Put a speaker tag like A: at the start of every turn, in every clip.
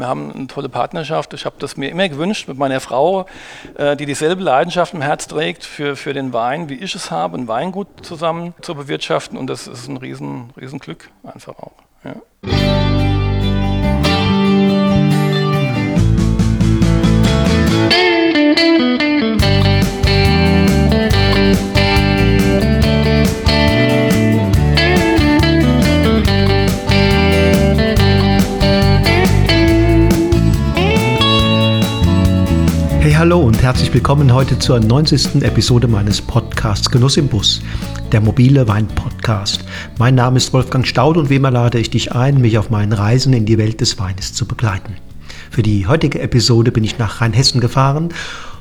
A: Wir haben eine tolle Partnerschaft. Ich habe das mir immer gewünscht mit meiner Frau, äh, die dieselbe Leidenschaft im Herz trägt für, für den Wein, wie ich es habe, ein Weingut zusammen zu bewirtschaften. Und das ist ein riesen, riesen einfach auch. Ja.
B: Hallo und herzlich willkommen heute zur 90. Episode meines Podcasts Genuss im Bus, der mobile Wein-Podcast. Mein Name ist Wolfgang Staud und wie immer lade ich dich ein, mich auf meinen Reisen in die Welt des Weines zu begleiten. Für die heutige Episode bin ich nach Rheinhessen gefahren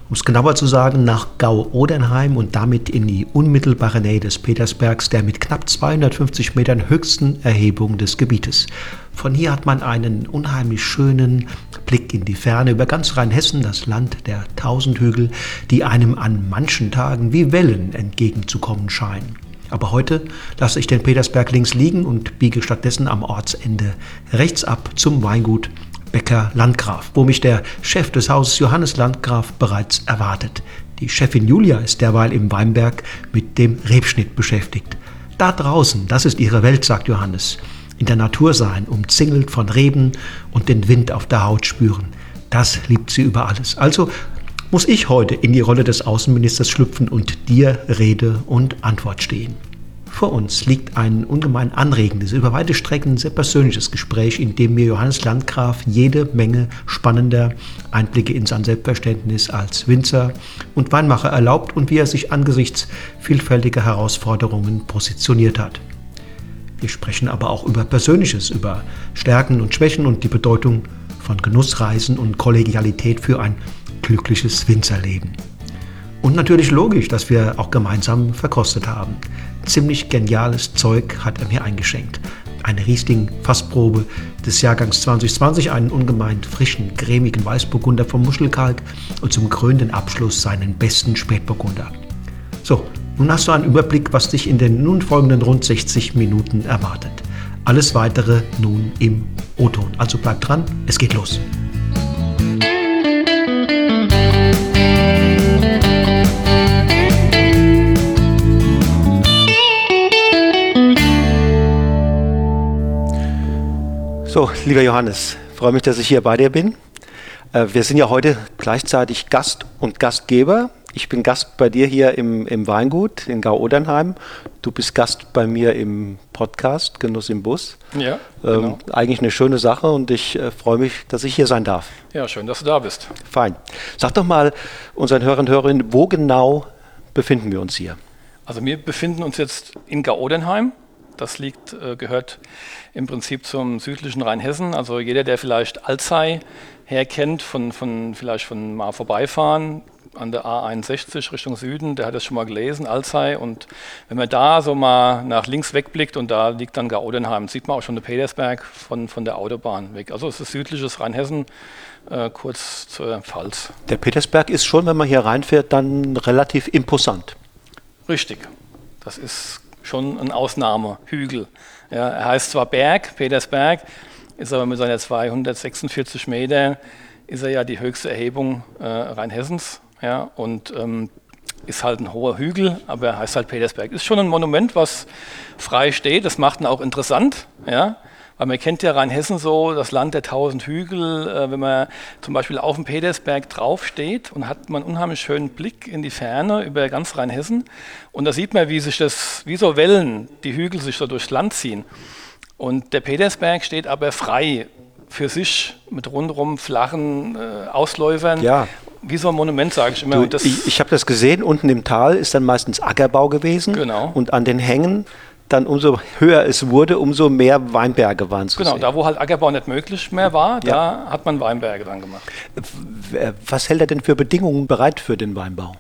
B: um es genauer zu sagen, nach Gau-Odernheim und damit in die unmittelbare Nähe des Petersbergs, der mit knapp 250 Metern höchsten Erhebung des Gebietes. Von hier hat man einen unheimlich schönen Blick in die Ferne über ganz Rheinhessen, das Land der Tausendhügel, die einem an manchen Tagen wie Wellen entgegenzukommen scheinen. Aber heute lasse ich den Petersberg links liegen und biege stattdessen am Ortsende rechts ab zum Weingut Becker Landgraf, wo mich der Chef des Hauses Johannes Landgraf bereits erwartet. Die Chefin Julia ist derweil im Weinberg mit dem Rebschnitt beschäftigt. Da draußen, das ist ihre Welt, sagt Johannes. In der Natur sein, umzingelt von Reben und den Wind auf der Haut spüren. Das liebt sie über alles. Also muss ich heute in die Rolle des Außenministers schlüpfen und dir Rede und Antwort stehen. Vor uns liegt ein ungemein anregendes, über weite Strecken sehr persönliches Gespräch, in dem mir Johannes Landgraf jede Menge spannender Einblicke in sein Selbstverständnis als Winzer und Weinmacher erlaubt und wie er sich angesichts vielfältiger Herausforderungen positioniert hat. Wir sprechen aber auch über Persönliches, über Stärken und Schwächen und die Bedeutung von Genussreisen und Kollegialität für ein glückliches Winzerleben. Und natürlich logisch, dass wir auch gemeinsam verkostet haben ziemlich geniales Zeug hat er mir eingeschenkt. Eine Riesling Fassprobe des Jahrgangs 2020, einen ungemein frischen, cremigen Weißburgunder vom Muschelkalk und zum krönenden Abschluss seinen besten Spätburgunder. So, nun hast du einen Überblick, was dich in den nun folgenden rund 60 Minuten erwartet. Alles weitere nun im O-Ton. Also bleib dran, es geht los. So, lieber Johannes, freue mich, dass ich hier bei dir bin. Äh, wir sind ja heute gleichzeitig Gast und Gastgeber. Ich bin Gast bei dir hier im, im Weingut in Gau-Odernheim. Du bist Gast bei mir im Podcast Genuss im Bus.
A: Ja,
B: genau. Ähm, eigentlich eine schöne Sache und ich äh, freue mich, dass ich hier sein darf.
A: Ja, schön, dass du da bist.
B: Fein. Sag doch mal unseren Hörern und Hörerinnen, wo genau befinden wir uns hier?
A: Also wir befinden uns jetzt in Gau-Odernheim. Das liegt, äh, gehört im Prinzip zum südlichen Rheinhessen. Also jeder, der vielleicht Alzey herkennt, von, von, vielleicht von mal vorbeifahren an der A61 Richtung Süden, der hat das schon mal gelesen, Alzey. Und wenn man da so mal nach links wegblickt und da liegt dann Gaudenheim, sieht man auch schon den Petersberg von, von der Autobahn weg. Also es ist südliches Rheinhessen, äh, kurz zur Pfalz.
B: Der Petersberg ist schon, wenn man hier reinfährt, dann relativ imposant.
A: Richtig. Das ist schon ein Ausnahmehügel. Ja, er heißt zwar Berg, Petersberg, ist aber mit seinen 246 Metern ist er ja die höchste Erhebung äh, Rheinhessens. Ja, und ähm, ist halt ein hoher Hügel, aber er heißt halt Petersberg. Ist schon ein Monument, was frei steht. Das macht ihn auch interessant. Ja. Weil man kennt ja Rheinhessen so, das Land der tausend Hügel. Äh, wenn man zum Beispiel auf dem Petersberg draufsteht und hat man einen unheimlich schönen Blick in die Ferne über ganz Rheinhessen. Und da sieht man, wie sich das, wie so Wellen, die Hügel sich so durchs Land ziehen. Und der Petersberg steht aber frei für sich mit rundherum flachen äh, Ausläufern.
B: Ja.
A: Wie so ein Monument, sage ich immer.
B: Du, ich ich habe das gesehen, unten im Tal ist dann meistens Ackerbau gewesen.
A: Genau.
B: Und an den Hängen dann umso höher es wurde, umso mehr Weinberge waren zu
A: genau,
B: sehen.
A: da wo halt Ackerbau nicht möglich mehr war, ja. da hat man Weinberge dann gemacht.
B: Was hält er denn für Bedingungen bereit für den Weinbau?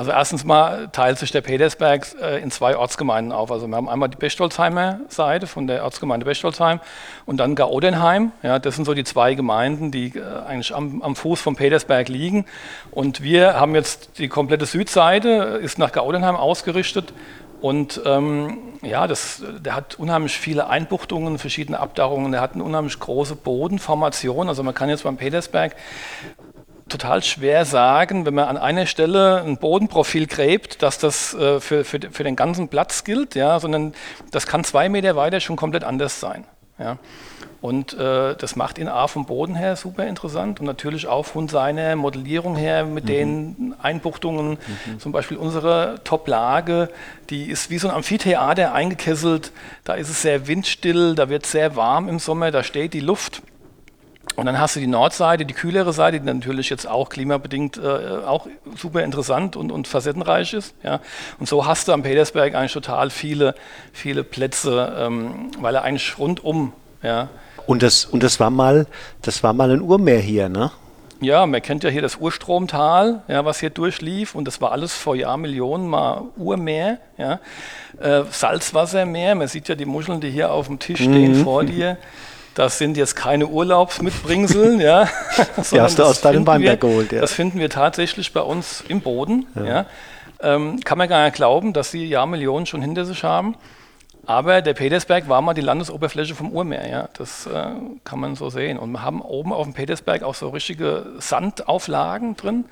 A: Also erstens mal teilt sich der Petersberg äh, in zwei Ortsgemeinden auf. Also wir haben einmal die Bechtolzheimer Seite von der Ortsgemeinde Bechtolzheim und dann Gaudenheim. Ja, das sind so die zwei Gemeinden, die äh, eigentlich am, am, Fuß vom Petersberg liegen. Und wir haben jetzt die komplette Südseite, ist nach Gaudenheim ausgerichtet Und ähm, ja, das, der hat unheimlich viele Einbuchtungen, verschiedene Abdauerungen, der hat eine unheimlich große Bodenformation. Also man kann jetzt beim Petersberg total schwer sagen, wenn man an einer Stelle ein Bodenprofil gräbt, dass das äh, für, für, für den ganzen Platz gilt, ja, sondern das kann zwei Meter weiter schon komplett anders sein. Ja. Und äh, das macht ihn A vom Boden her super interessant und natürlich auch von seiner Modellierung her mit mhm. den Einbuchtungen. Mhm. Zum Beispiel unsere Top-Lage, die ist wie so ein Amphitheater eingekesselt. Da ist es sehr windstill, da wird es sehr warm im Sommer, da steht die Luft. Und dann hast du die Nordseite, die kühlere Seite, die natürlich jetzt auch klimabedingt äh, auch super interessant und, und facettenreich ist. Ja. Und so hast du am Petersberg eigentlich total viele, viele Plätze, ähm, weil er eigentlich rundum ja,
B: und das, und das war mal, das war mal ein Urmeer hier, ne?
A: Ja, man kennt ja hier das Urstromtal, ja, was hier durchlief und das war alles vor Jahrmillionen mal Urmeer, ja. Äh, Salzwassermeer, man sieht ja die Muscheln, die hier auf dem Tisch stehen mhm. vor dir. Das sind jetzt keine Urlaubsmitbringsel, ja.
B: die hast du aus deinem Weinberg geholt,
A: ja. Das finden wir tatsächlich bei uns im Boden, ja. ja. Ähm, kann man gar nicht glauben, dass sie Jahrmillionen schon hinter sich haben. Aber der Petersberg war mal die Landesoberfläche vom Urmeer, ja. Das äh, kann man so sehen. Und wir haben oben auf dem Petersberg auch so richtige Sandauflagen drin,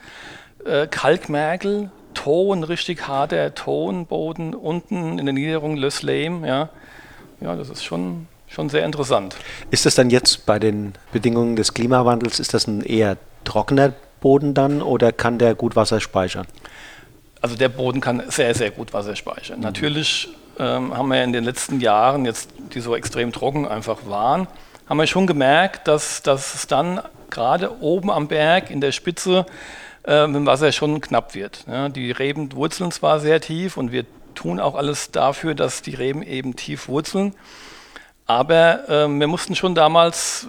A: äh, Kalkmergel, Ton, richtig harter Tonboden, unten in der Niederung Les Lame, ja. Ja, das ist schon, schon sehr interessant.
B: Ist das dann jetzt bei den Bedingungen des Klimawandels, ist das ein eher trockener Boden dann oder kann der gut Wasser speichern?
A: Also der Boden kann sehr, sehr gut Wasser speichern. Mhm. Natürlich ähm, haben wir in den letzten Jahren, jetzt, die so extrem trocken einfach waren, haben wir schon gemerkt, dass, dass es dann gerade oben am Berg in der Spitze äh, mit dem Wasser schon knapp wird. Ja, die Reben wurzeln zwar sehr tief und wir tun auch alles dafür, dass die Reben eben tief wurzeln. Aber äh, wir mussten schon damals,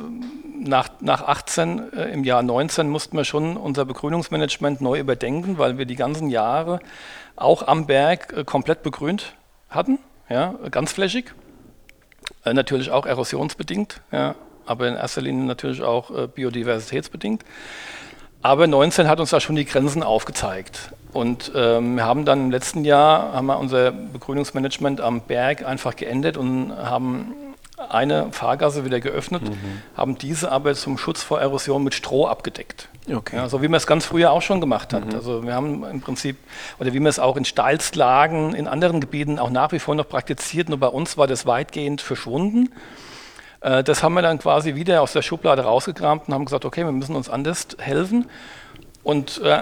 A: nach, nach 18, äh, im Jahr 19, mussten wir schon unser Begrünungsmanagement neu überdenken, weil wir die ganzen Jahre auch am Berg äh, komplett begrünt hatten, ja, ganzflächig. Äh, natürlich auch erosionsbedingt, ja, aber in erster Linie natürlich auch äh, biodiversitätsbedingt. Aber 19 hat uns da schon die Grenzen aufgezeigt. Und ähm, wir haben dann im letzten Jahr haben wir unser Begrünungsmanagement am Berg einfach geändert und haben eine Fahrgasse wieder geöffnet, mhm. haben diese aber zum Schutz vor Erosion mit Stroh abgedeckt. Okay. Ja, so wie man es ganz früher auch schon gemacht hat. Mhm. Also wir haben im Prinzip, oder wie man es auch in Steilslagen in anderen Gebieten auch nach wie vor noch praktiziert, nur bei uns war das weitgehend verschwunden. Äh, das haben wir dann quasi wieder aus der Schublade rausgekramt und haben gesagt, okay, wir müssen uns anders helfen. Und äh,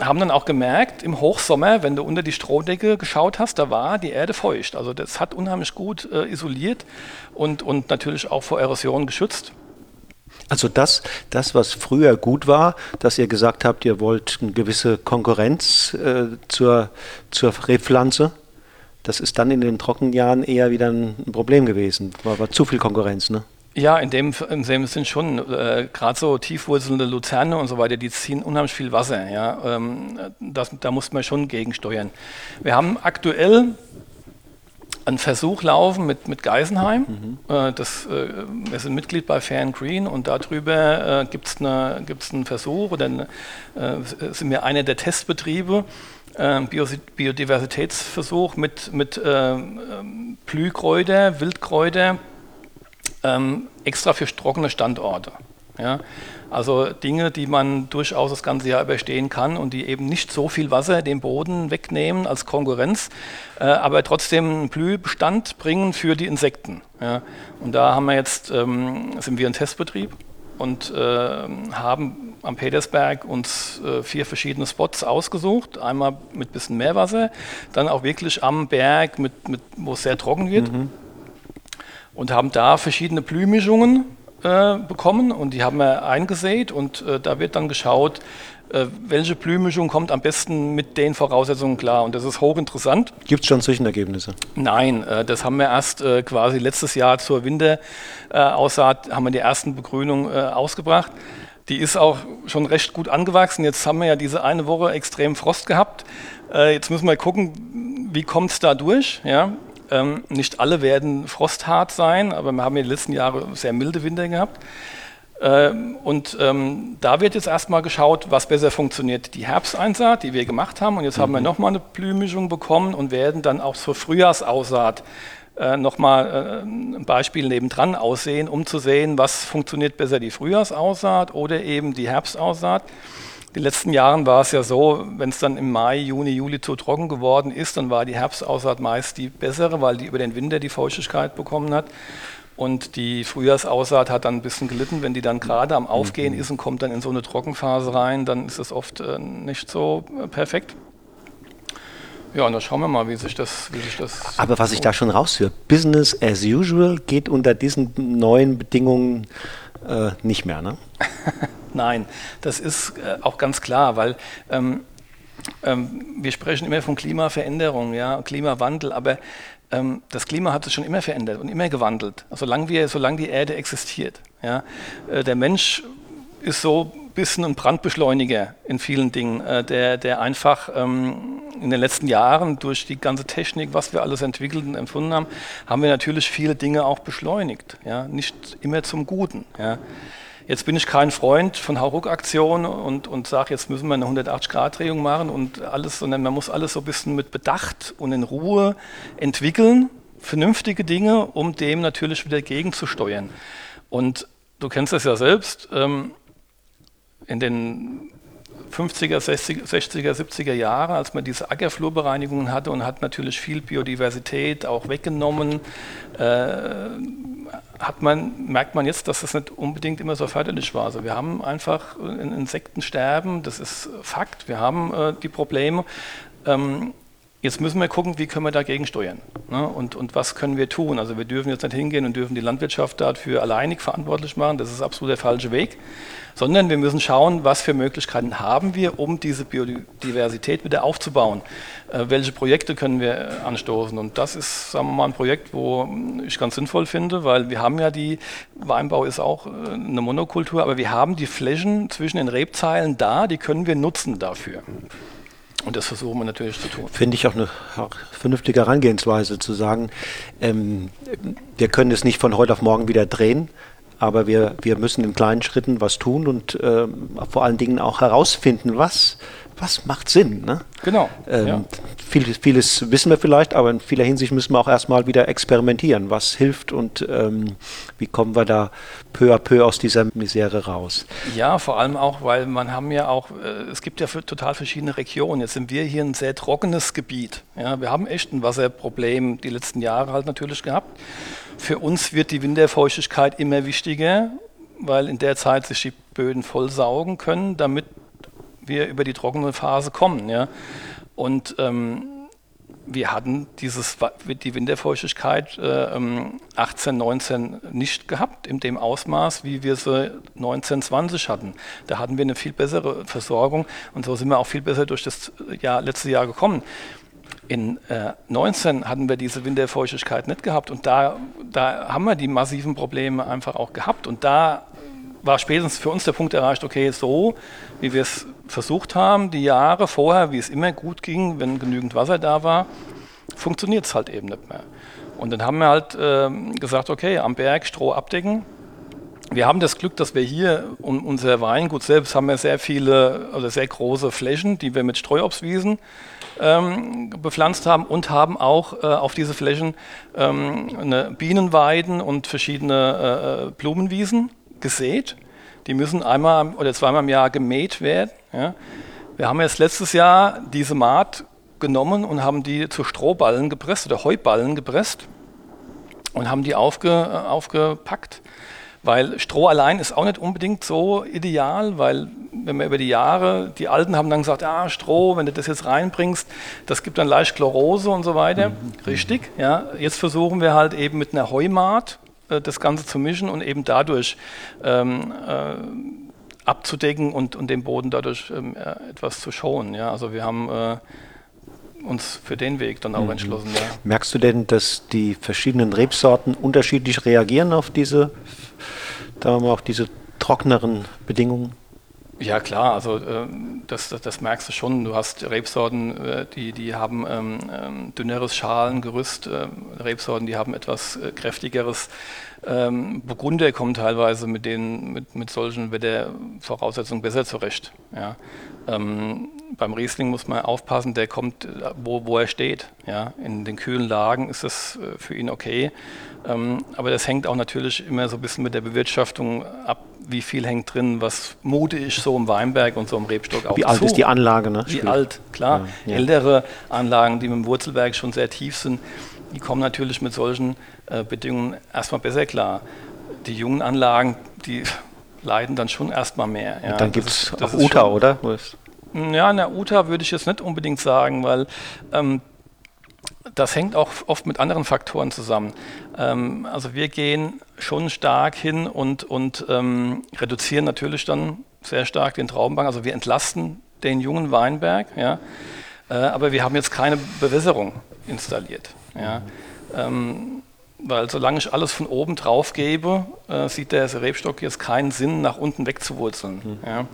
A: haben dann auch gemerkt, im Hochsommer, wenn du unter die Strohdecke geschaut hast, da war die Erde feucht. Also das hat unheimlich gut äh, isoliert und, und natürlich auch vor Erosion geschützt.
B: Also das, das, was früher gut war, dass ihr gesagt habt, ihr wollt eine gewisse Konkurrenz äh, zur, zur Rebpflanze, das ist dann in den Trockenjahren eher wieder ein Problem gewesen. War, war zu viel Konkurrenz, ne?
A: Ja, in dem, in dem Sinn schon. Äh, Gerade so tiefwurzelnde Luzerne und so weiter, die ziehen unheimlich viel Wasser. Ja? Ähm, das, da muss man schon gegensteuern. Wir haben aktuell einen Versuch laufen mit, mit Geisenheim. Mhm. Äh, das, äh, wir sind Mitglied bei Fair and Green und darüber äh, gibt es eine, einen Versuch oder eine, äh, sind wir einer der Testbetriebe. Äh, Biodiversitätsversuch mit, mit äh, Blühkräuter, Wildkräuter, ähm, extra für trockene Standorte. Ja? Also Dinge, die man durchaus das ganze Jahr überstehen kann und die eben nicht so viel Wasser dem Boden wegnehmen als Konkurrenz, äh, aber trotzdem einen Blühbestand bringen für die Insekten. Ja? Und da haben wir jetzt, ähm, sind wir ein Testbetrieb und äh, haben am Petersberg uns äh, vier verschiedene Spots ausgesucht. Einmal mit bisschen Meerwasser, dann auch wirklich am Berg, mit, mit, wo es sehr trocken wird. Mhm und haben da verschiedene Blühmischungen äh, bekommen und die haben wir eingesät und äh, da wird dann geschaut, äh, welche Blühmischung kommt am besten mit den Voraussetzungen klar und das ist hochinteressant.
B: Gibt es schon Zwischenergebnisse?
A: Nein, äh, das haben wir erst äh, quasi letztes Jahr zur Winteraussaat, haben wir die ersten Begrünungen äh, ausgebracht. Die ist auch schon recht gut angewachsen. Jetzt haben wir ja diese eine Woche extrem Frost gehabt. Jetzt müssen wir gucken, wie kommt es da durch. Ja? Ähm, nicht alle werden frosthart sein, aber wir haben in den letzten Jahren sehr milde Winter gehabt. Ähm, und ähm, da wird jetzt erstmal geschaut, was besser funktioniert. Die Herbsteinsaat, die wir gemacht haben, und jetzt mhm. haben wir mhm. nochmal eine Blühmischung bekommen und werden dann auch zur Frühjahrsaussaat äh, nochmal äh, ein Beispiel nebendran aussehen, um zu sehen, was funktioniert besser, die Frühjahrsaussaat oder eben die Herbstaussaat. In den letzten Jahren war es ja so, wenn es dann im Mai, Juni, Juli zu trocken geworden ist, dann war die Herbstaussaat meist die bessere, weil die über den Winter die Feuchtigkeit bekommen hat. Und die Frühjahrsaussaat hat dann ein bisschen gelitten, wenn die dann gerade am Aufgehen mhm. ist und kommt dann in so eine Trockenphase rein, dann ist es oft äh, nicht so äh, perfekt. Ja, und dann schauen wir mal, wie sich das. Wie sich das
B: Aber was ich da schon raushöre, Business as usual geht unter diesen neuen Bedingungen äh, nicht mehr, ne?
A: Nein, das ist äh, auch ganz klar, weil ähm, ähm, wir sprechen immer von Klimaveränderung, ja, Klimawandel, aber ähm, das Klima hat sich schon immer verändert und immer gewandelt, solange, wir, solange die Erde existiert. Ja. Äh, der Mensch ist so ein bisschen ein Brandbeschleuniger in vielen Dingen, äh, der, der einfach ähm, in den letzten Jahren durch die ganze Technik, was wir alles entwickelt und empfunden haben, haben wir natürlich viele Dinge auch beschleunigt. Ja. Nicht immer zum Guten. Ja. Jetzt bin ich kein Freund von Hauruck-Aktionen und, und sage, jetzt müssen wir eine 180-Grad-Drehung machen und alles, sondern man muss alles so ein bisschen mit Bedacht und in Ruhe entwickeln, vernünftige Dinge, um dem natürlich wieder gegenzusteuern. Und du kennst das ja selbst, ähm, in den 50er, 60er, 70er Jahre, als man diese Ackerflurbereinigungen hatte und hat natürlich viel Biodiversität auch weggenommen, äh, hat man, merkt man jetzt, dass das nicht unbedingt immer so förderlich war. Also wir haben einfach ein Insektensterben, das ist Fakt, wir haben äh, die Probleme. Ähm, Jetzt müssen wir gucken, wie können wir dagegen steuern ne? und, und was können wir tun. Also wir dürfen jetzt nicht hingehen und dürfen die Landwirtschaft dafür alleinig verantwortlich machen, das ist absolut der falsche Weg, sondern wir müssen schauen, was für Möglichkeiten haben wir, um diese Biodiversität wieder aufzubauen. Äh, welche Projekte können wir anstoßen? Und das ist, sagen wir mal, ein Projekt, wo ich ganz sinnvoll finde, weil wir haben ja die, Weinbau ist auch äh, eine Monokultur, aber wir haben die Flächen zwischen den Rebzeilen da, die können wir nutzen dafür. Und das versuchen wir natürlich zu tun.
B: Finde ich auch eine vernünftige Herangehensweise zu sagen, ähm, wir können es nicht von heute auf morgen wieder drehen, aber wir, wir müssen in kleinen Schritten was tun und äh, vor allen Dingen auch herausfinden, was was macht Sinn. Ne?
A: Genau.
B: Ähm, ja. vieles, vieles, wissen wir vielleicht, aber in vieler Hinsicht müssen wir auch erstmal wieder experimentieren. Was hilft und ähm, wie kommen wir da peu à peu aus dieser Misere raus?
A: Ja, vor allem auch, weil man haben ja auch, äh, es gibt ja total verschiedene Regionen. Jetzt sind wir hier ein sehr trockenes Gebiet. Ja, wir haben echt ein Wasserproblem die letzten Jahre halt natürlich gehabt. Für uns wird die Winterfeuchtigkeit immer wichtiger, weil in der Zeit sich die Böden voll saugen können, damit wir über die trockene Phase kommen. Ja? Und ähm, wir hatten dieses, die Winterfeuchtigkeit äh, 18, ähm, 19 nicht gehabt, in dem Ausmaß, wie wir sie 19, 20 hatten. Da hatten wir eine viel bessere Versorgung und so sind wir auch viel besser durch das Jahr, letzte Jahr gekommen. In äh, 19 hatten wir diese Winterfeuchtigkeit nicht gehabt und da, da haben wir die massiven Probleme einfach auch gehabt und da war spätestens für uns der Punkt erreicht, okay, so wie wir es versucht haben, die Jahre vorher, wie es immer gut ging, wenn genügend Wasser da war, funktioniert es halt eben nicht mehr. Und dann haben wir halt äh, gesagt, okay, am Berg Stroh abdecken. Wir haben das Glück, dass wir hier um unser Weingut selbst haben wir sehr viele, also sehr große Flächen, die wir mit Streuobstwiesen ähm, bepflanzt haben und haben auch äh, auf diese Flächen ähm, Bienenweiden und verschiedene äh, äh Blumenwiesen gesät. Die müssen einmal oder zweimal im Jahr gemäht werden. Ja. Wir haben jetzt letztes Jahr diese Maat genommen und haben die zu Strohballen gepresst oder Heuballen gepresst und haben die aufge, äh, aufgepackt. Weil Stroh allein ist auch nicht unbedingt so ideal, weil wenn wir über die Jahre, die Alten haben dann gesagt, ah, Stroh, wenn du das jetzt reinbringst, das gibt dann leicht Chlorose und so weiter. Mhm. Richtig, ja. Jetzt versuchen wir halt eben mit einer Heumaat äh, das Ganze zu mischen und eben dadurch ähm, äh, abzudecken und, und den Boden dadurch ähm, äh, etwas zu schonen. Ja? Also wir haben äh, uns für den Weg dann auch mhm. entschlossen. Ja.
B: Merkst du denn, dass die verschiedenen Rebsorten unterschiedlich reagieren auf diese, sagen wir mal, auf diese trockeneren Bedingungen?
A: Ja klar, also äh, das, das, das, merkst du schon. Du hast Rebsorten, äh, die, die haben ähm, ähm dünneres Schalengerüst, äh, Rebsorten, die haben etwas kräftigeres. Ähm, Burgunder kommen teilweise mit, den, mit, mit solchen Wettervoraussetzungen besser zurecht. Ja. Ähm, beim Riesling muss man aufpassen, der kommt, äh, wo, wo er steht. Ja. In den kühlen Lagen ist das äh, für ihn okay. Ähm, aber das hängt auch natürlich immer so ein bisschen mit der Bewirtschaftung ab, wie viel hängt drin, was mute ich so im Weinberg und so im Rebstock auch
B: Wie alt ist die Anlage? Ne?
A: Wie alt, klar. Ja, ja. Ältere Anlagen, die mit dem Wurzelwerk schon sehr tief sind, die kommen natürlich mit solchen äh, Bedingungen erstmal besser klar. Die jungen Anlagen, die leiden dann schon erstmal mehr.
B: Ja. dann gibt es auch UTA, oder?
A: Ja, in der UTA würde ich jetzt nicht unbedingt sagen, weil ähm, das hängt auch oft mit anderen Faktoren zusammen. Ähm, also wir gehen schon stark hin und, und ähm, reduzieren natürlich dann sehr stark den Traubenbank. Also wir entlasten den jungen Weinberg, ja, äh, aber wir haben jetzt keine Bewässerung installiert. Ja. Ähm, weil solange ich alles von oben drauf gebe, äh, sieht der Rebstock jetzt keinen Sinn, nach unten wegzuwurzeln. Mhm. Ja.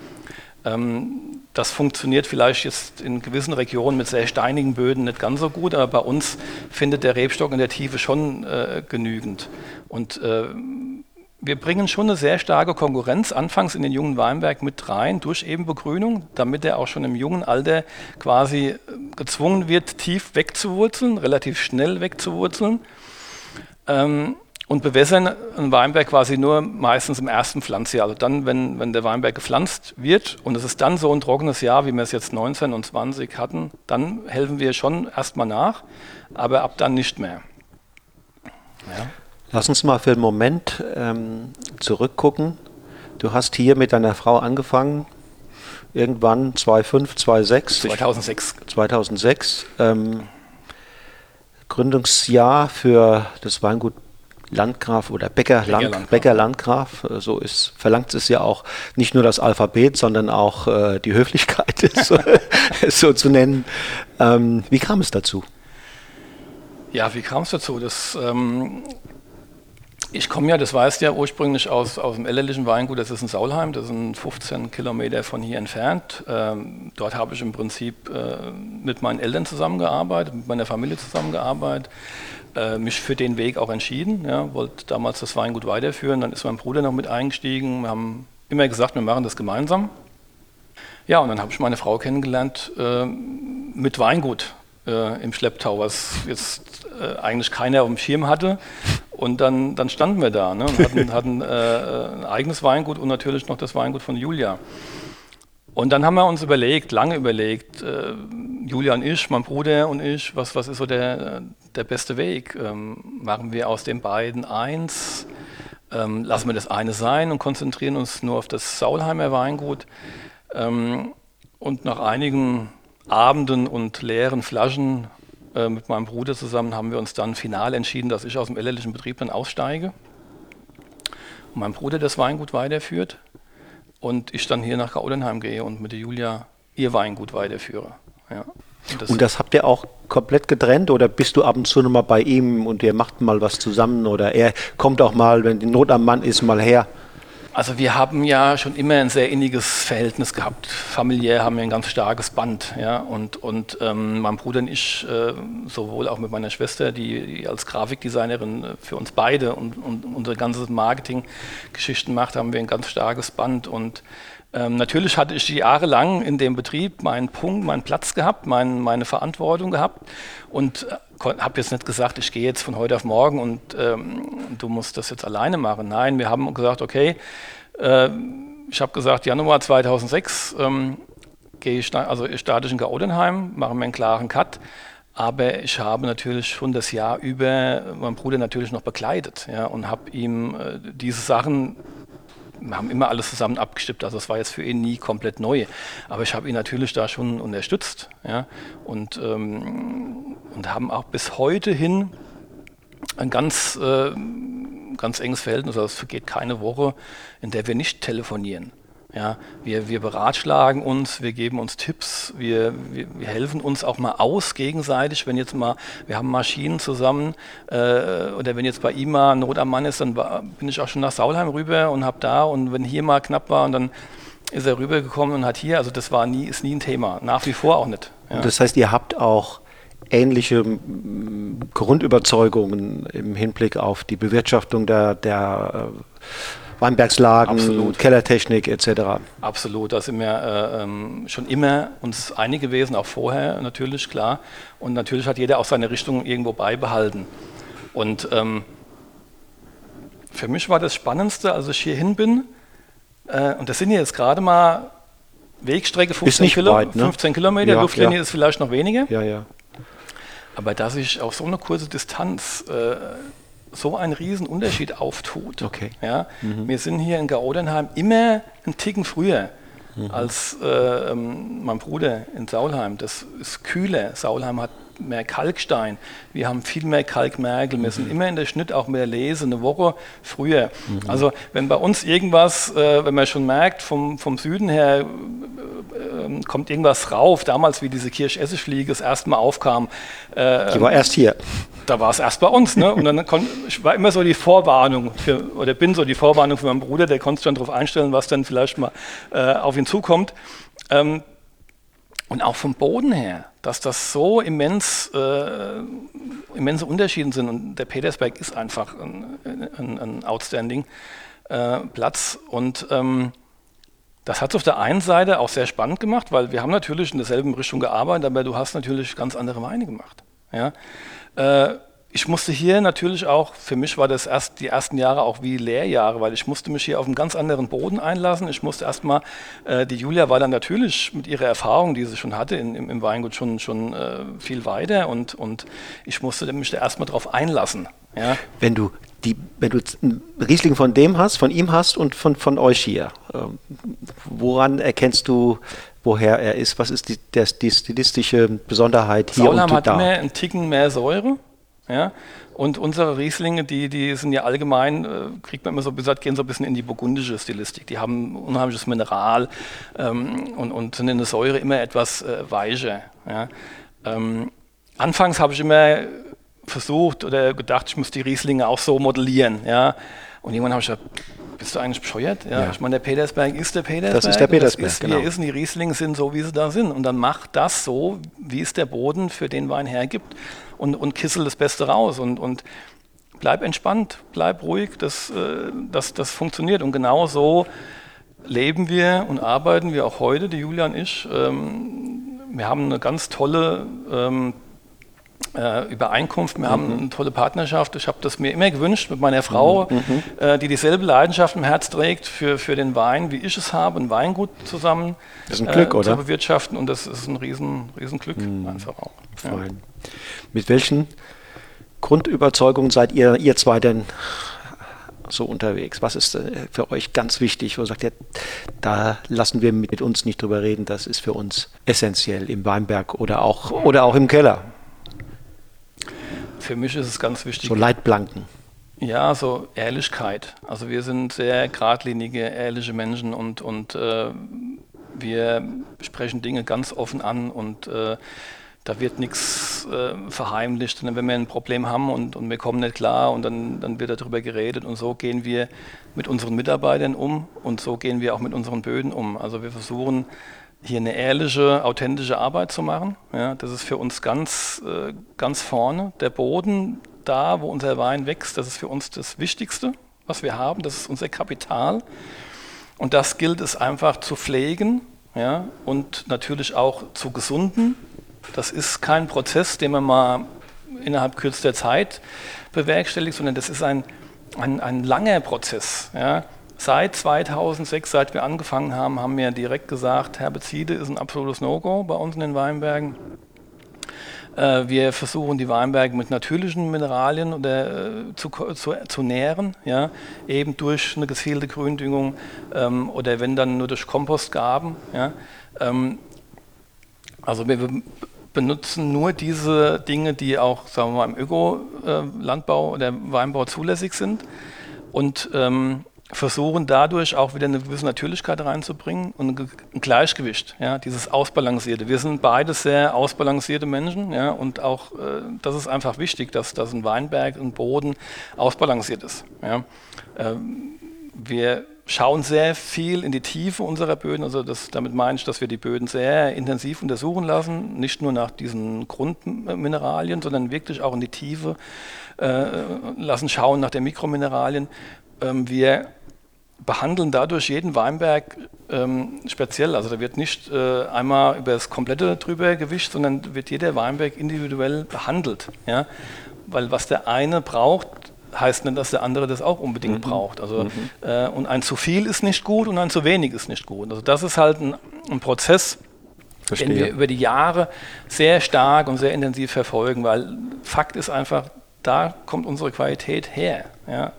A: Ähm, das funktioniert vielleicht jetzt in gewissen Regionen mit sehr steinigen Böden nicht ganz so gut, aber bei uns findet der Rebstock in der Tiefe schon äh, genügend. Und äh, wir bringen schon eine sehr starke Konkurrenz anfangs in den jungen Weinberg mit rein durch eben Begrünung, damit er auch schon im jungen Alter quasi äh, gezwungen wird, tief wegzuwurzeln, relativ schnell wegzuwurzeln. Ähm, und bewässern einen Weinberg quasi nur meistens im ersten Pflanzjahr. Also dann, wenn, wenn der Weinberg gepflanzt wird und es ist dann so ein trockenes Jahr, wie wir es jetzt 19 und 20 hatten, dann helfen wir schon erstmal nach, aber ab dann nicht mehr.
B: Ja. Lass uns mal für einen Moment ähm, zurückgucken. Du hast hier mit deiner Frau angefangen, irgendwann 2005, 2006.
A: 2006.
B: 2006. Ähm, Gründungsjahr für das Weingut Landgraf oder Bäcker, Land, Landgraf. Bäcker Landgraf, äh, so ist, verlangt es ja auch nicht nur das Alphabet, sondern auch äh, die Höflichkeit, so, so, zu nennen. Ähm, wie kam es dazu?
A: Ja, wie kam es dazu? Das, ähm, ich komme ja, das weißt du ja, ursprünglich aus, aus dem ellerlichen Weingut, das ist in Saulheim, das sind 15 Kilometer von hier entfernt. Ähm, dort habe ich im Prinzip äh, mit meinen Eltern zusammengearbeitet, mit meiner Familie zusammengearbeitet äh, mich für den Weg auch entschieden. Ja, wollte damals das Weingut weiterführen. Dann ist mein Bruder noch mit eingestiegen. Wir haben immer gesagt, wir machen das gemeinsam. Ja, und dann habe ich meine Frau kennengelernt äh, mit Weingut äh, im Schlepptau, was jetzt äh, eigentlich keiner auf dem Schirm hatte. Und dann, dann standen wir da ne, und hatten, hatten äh, ein eigenes Weingut und natürlich noch das Weingut von Julia. Und dann haben wir uns überlegt, lange überlegt, äh, Julia und ich, mein Bruder und ich, was, was ist so der, der beste Weg? Ähm, machen wir aus den beiden eins? Ähm, lassen wir das eine sein und konzentrieren uns nur auf das Saulheimer Weingut? Ähm, und nach einigen Abenden und leeren Flaschen äh, mit meinem Bruder zusammen haben wir uns dann final entschieden, dass ich aus dem elterlichen Betrieb dann aussteige und mein Bruder das Weingut weiterführt und ich dann hier nach Gaudenheim gehe und mit der Julia ihr Weingut weiterführe.
B: Ja. Und, das, und das habt ihr auch komplett getrennt oder bist du ab und zu noch mal bei ihm und ihr macht mal was zusammen oder er kommt auch mal, wenn die Not am Mann ist, mal her?
A: Also wir haben ja schon immer ein sehr inniges Verhältnis gehabt. Familiär haben wir ein ganz starkes Band. Ja? Und, und ähm, mein Bruder und ich, äh, sowohl auch mit meiner Schwester, die, die als Grafikdesignerin für uns beide und, und unsere ganze Marketinggeschichten macht, haben wir ein ganz starkes Band. Und ähm, natürlich hatte ich jahrelang in dem Betrieb meinen Punkt, meinen Platz gehabt, mein, meine Verantwortung gehabt und äh, habe jetzt nicht gesagt, ich gehe jetzt von heute auf morgen und ähm, du musst das jetzt alleine machen. Nein, wir haben gesagt, okay, äh, ich habe gesagt, Januar 2006 ähm, gehe ich, also ich starte in Gaudenheim, mache mir einen klaren Cut. Aber ich habe natürlich schon das Jahr über meinen Bruder natürlich noch begleitet ja, und habe ihm äh, diese Sachen wir haben immer alles zusammen abgestimmt. Also das war jetzt für ihn nie komplett neu. Aber ich habe ihn natürlich da schon unterstützt. Ja? Und, ähm, und haben auch bis heute hin ein ganz, äh, ganz enges Verhältnis. Also es vergeht keine Woche, in der wir nicht telefonieren. Ja, wir, wir beratschlagen uns, wir geben uns Tipps, wir, wir, wir, helfen uns auch mal aus gegenseitig. Wenn jetzt mal, wir haben Maschinen zusammen äh, oder wenn jetzt bei ihm mal Not am Mann ist, dann war, bin ich auch schon nach Saulheim rüber und habe da und wenn hier mal knapp war und dann ist er rübergekommen und hat hier, also das war nie, ist nie ein Thema, nach wie vor auch nicht.
B: Ja. das heißt, ihr habt auch ähnliche Grundüberzeugungen im Hinblick auf die Bewirtschaftung der, der äh, Weinbergslagen, Absolut. Kellertechnik etc.
A: Absolut, da sind wir äh, ähm, schon immer uns einig gewesen, auch vorher natürlich, klar. Und natürlich hat jeder auch seine Richtung irgendwo beibehalten. Und ähm, für mich war das Spannendste, als ich hier hin bin, äh, und das sind jetzt gerade mal Wegstrecke 15, Kilo, weit, ne? 15 Kilometer, ja, Luftlinie ja. ist vielleicht noch weniger.
B: Ja, ja.
A: Aber dass ich auf so eine kurze Distanz äh, so einen riesen Unterschied auftut.
B: Okay.
A: Ja? Mhm. Wir sind hier in Gaudenheim immer einen Ticken früher mhm. als äh, ähm, mein Bruder in Saulheim. Das ist kühler. Saulheim hat mehr Kalkstein, wir haben viel mehr Kalkmergel, wir sind mhm. immer in der Schnitt auch mehr Lese, eine Woche früher. Mhm. Also wenn bei uns irgendwas, äh, wenn man schon merkt, vom, vom Süden her äh, äh, kommt irgendwas rauf, damals wie diese Kirschessigfliege das erste Mal aufkam.
B: Äh, die war erst hier.
A: Da war es erst bei uns. Ne? Und dann kon, war immer so die Vorwarnung, für, oder bin so die Vorwarnung für meinen Bruder, der konnte sich dann darauf einstellen, was dann vielleicht mal äh, auf ihn zukommt. Ähm, und auch vom Boden her, dass das so immens, äh, immense Unterschiede sind. Und der Petersberg ist einfach ein, ein, ein outstanding äh, Platz. Und ähm, das hat es auf der einen Seite auch sehr spannend gemacht, weil wir haben natürlich in derselben Richtung gearbeitet, aber du hast natürlich ganz andere Weine gemacht. Ja? Äh, ich musste hier natürlich auch, für mich war das erst die ersten Jahre auch wie Lehrjahre, weil ich musste mich hier auf einen ganz anderen Boden einlassen. Ich musste erstmal, äh, die Julia war dann natürlich mit ihrer Erfahrung, die sie schon hatte in, im, im, Weingut, schon, schon äh, viel weiter und, und ich musste mich da erstmal drauf einlassen. Ja.
B: Wenn du die, wenn du einen Riesling von dem hast, von ihm hast und von, von euch hier, äh, woran erkennst du, woher er ist? Was ist die, der, die stilistische Besonderheit hier
A: Saulheim und da? hat mehr einen Ticken mehr Säure. Ja? Und unsere Rieslinge, die, die sind ja allgemein, äh, kriegt man immer so gesagt, gehen so ein bisschen in die burgundische Stilistik. Die haben unheimliches Mineral ähm, und, und sind in der Säure immer etwas äh, weicher. Ja? Ähm, anfangs habe ich immer versucht oder gedacht, ich muss die Rieslinge auch so modellieren. Ja? Und irgendwann habe ich gesagt, bist du eigentlich bescheuert? Ja, ja. Ich meine, der Petersberg ist der Petersberg.
B: Das ist der Petersberg,
A: ist, genau. Wie er ist und die Rieslinge sind so, wie sie da sind. Und dann macht das so, wie es der Boden für den Wein hergibt und, und kissel das Beste raus. Und, und bleib entspannt, bleib ruhig, das, äh, das, das funktioniert. Und genau so leben wir und arbeiten wir auch heute, die Julia und ich. Ähm, wir haben eine ganz tolle ähm, äh, Übereinkunft, wir mhm. haben eine tolle Partnerschaft. Ich habe das mir immer gewünscht mit meiner Frau, mhm. mhm. äh, die dieselbe Leidenschaft im Herz trägt für, für den Wein, wie ich es habe, ein Weingut zusammen
B: das ist ein Glück, äh, oder?
A: zu bewirtschaften. Und das ist ein riesen, riesen Glück mhm. einfach auch.
B: Ja. Mit welchen Grundüberzeugungen seid ihr, ihr zwei denn so unterwegs? Was ist äh, für euch ganz wichtig, wo ihr sagt, ja, da lassen wir mit uns nicht drüber reden, das ist für uns essentiell im Weinberg oder auch, oder auch im Keller?
A: Für mich ist es ganz wichtig.
B: So Leitplanken.
A: Ja, so Ehrlichkeit. Also wir sind sehr geradlinige, ehrliche Menschen und, und äh, wir sprechen Dinge ganz offen an und äh, da wird nichts äh, verheimlicht. Und wenn wir ein Problem haben und, und wir kommen nicht klar und dann, dann wird darüber geredet und so gehen wir mit unseren Mitarbeitern um und so gehen wir auch mit unseren Böden um. Also wir versuchen hier eine ehrliche, authentische Arbeit zu machen. Ja, das ist für uns ganz, äh, ganz vorne. Der Boden, da wo unser Wein wächst, das ist für uns das Wichtigste, was wir haben. Das ist unser Kapital. Und das gilt es einfach zu pflegen ja, und natürlich auch zu gesunden. Das ist kein Prozess, den man mal innerhalb kürzester Zeit bewerkstelligt, sondern das ist ein, ein, ein langer Prozess. Ja. Seit 2006, seit wir angefangen haben, haben wir direkt gesagt, Herbizide ist ein absolutes No-Go bei uns in den Weinbergen. Äh, wir versuchen die Weinberge mit natürlichen Mineralien oder, äh, zu, zu, zu, nähren, ja? eben durch eine gezielte Gründüngung ähm, oder wenn dann nur durch Kompostgaben. Ja? Ähm, also wir benutzen nur diese Dinge, die auch sagen wir mal, im Ökolandbau äh, oder Weinbau zulässig sind. Und ähm, versuchen dadurch auch wieder eine gewisse Natürlichkeit reinzubringen und ein Gleichgewicht, ja, dieses Ausbalancierte. Wir sind beide sehr ausbalancierte Menschen ja, und auch äh, das ist einfach wichtig, dass, dass ein Weinberg, ein Boden ausbalanciert ist. Ja. Ähm, wir schauen sehr viel in die Tiefe unserer Böden. Also das, damit meine ich, dass wir die Böden sehr intensiv untersuchen lassen, nicht nur nach diesen Grundmineralien, sondern wirklich auch in die Tiefe äh, lassen schauen nach den Mikromineralien. Ähm, wir behandeln dadurch jeden Weinberg ähm, speziell. Also da wird nicht äh, einmal über das komplette drüber gewischt, sondern wird jeder Weinberg individuell behandelt. Ja? Weil was der eine braucht, heißt nicht, dass der andere das auch unbedingt mhm. braucht. Also, mhm. äh, und ein zu viel ist nicht gut und ein zu wenig ist nicht gut. Also das ist halt ein, ein Prozess, Verstehe. den wir über die Jahre sehr stark und sehr intensiv verfolgen, weil Fakt ist einfach, da kommt unsere Qualität her. Ja.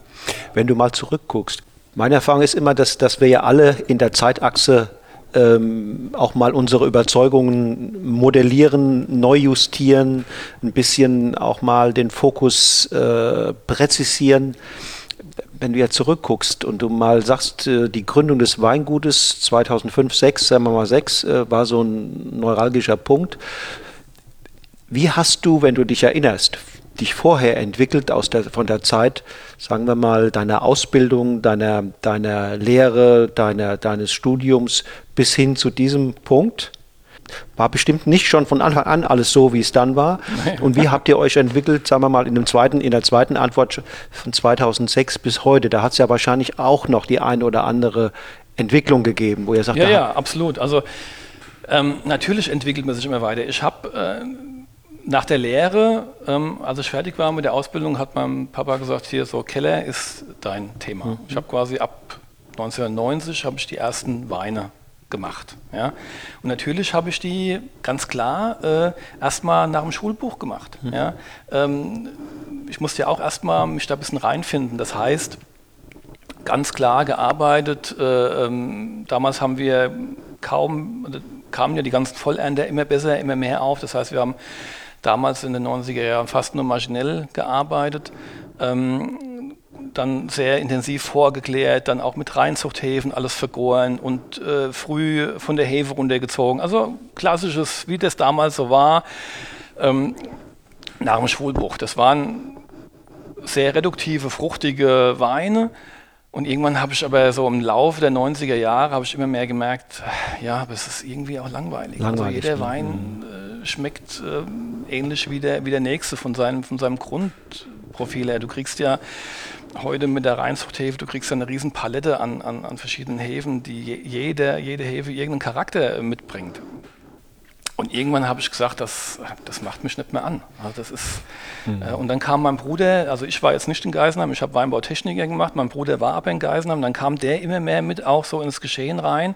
B: Wenn du mal zurückguckst, meine Erfahrung ist immer, dass, dass wir ja alle in der Zeitachse ähm, auch mal unsere Überzeugungen modellieren, neu justieren, ein bisschen auch mal den Fokus äh, präzisieren. Wenn du ja zurückguckst und du mal sagst, äh, die Gründung des Weingutes 2005, 6, sagen wir mal 6, äh, war so ein neuralgischer Punkt. Wie hast du, wenn du dich erinnerst, dich vorher entwickelt aus der, von der Zeit, sagen wir mal, deiner Ausbildung, deiner, deiner Lehre, deiner, deines Studiums bis hin zu diesem Punkt? War bestimmt nicht schon von Anfang an alles so, wie es dann war. Und wie habt ihr euch entwickelt, sagen wir mal, in, dem zweiten, in der zweiten Antwort von 2006 bis heute? Da hat es ja wahrscheinlich auch noch die eine oder andere Entwicklung gegeben, wo ihr sagt,
A: ja, ja, absolut. Also ähm, natürlich entwickelt man sich immer weiter. Ich habe äh, nach der Lehre, ähm, als ich fertig war mit der Ausbildung, hat mein Papa gesagt, hier so Keller ist dein Thema. Mhm. Ich habe quasi ab 1990 habe ich die ersten Weine gemacht. Ja? Und natürlich habe ich die ganz klar äh, erstmal nach dem Schulbuch gemacht. Mhm. Ja? Ähm, ich musste ja auch erstmal mich da ein bisschen reinfinden. Das heißt, ganz klar gearbeitet. Äh, ähm, damals haben wir kaum, kamen ja die ganzen Vollernter immer besser, immer mehr auf. Das heißt, wir haben damals in den 90er Jahren fast nur maschinell gearbeitet. Ähm, dann sehr intensiv vorgeklärt, dann auch mit Reinzuchthäfen alles vergoren und äh, früh von der Hefe runtergezogen. Also klassisches, wie das damals so war, ähm, nach dem Schwulbuch. Das waren sehr reduktive, fruchtige Weine. Und irgendwann habe ich aber so im Laufe der 90er Jahre habe ich immer mehr gemerkt, ja, aber es ist irgendwie auch langweilig. langweilig also jeder ne? Wein mhm schmeckt äh, ähnlich wie der, wie der nächste von seinem, von seinem Grundprofil her. Du kriegst ja heute mit der Reinzuchthefe, du kriegst ja eine riesen Palette an, an, an verschiedenen Hefen, die jede, jede Hefe irgendeinen Charakter mitbringt. Und irgendwann habe ich gesagt, das, das macht mich nicht mehr an. Also das ist, mhm. äh, und dann kam mein Bruder, also ich war jetzt nicht in Geisenheim, ich habe Weinbautechniker gemacht, mein Bruder war aber in Geisenheim, dann kam der immer mehr mit auch so ins Geschehen rein.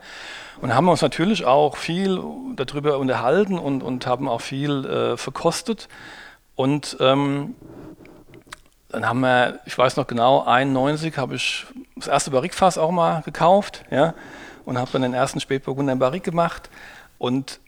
A: Und haben uns natürlich auch viel darüber unterhalten und, und haben auch viel äh, verkostet. Und ähm, dann haben wir, ich weiß noch genau, 91 habe ich das erste Barrikfass auch mal gekauft, ja, und habe dann den ersten Spätburgunder Barrik gemacht. Und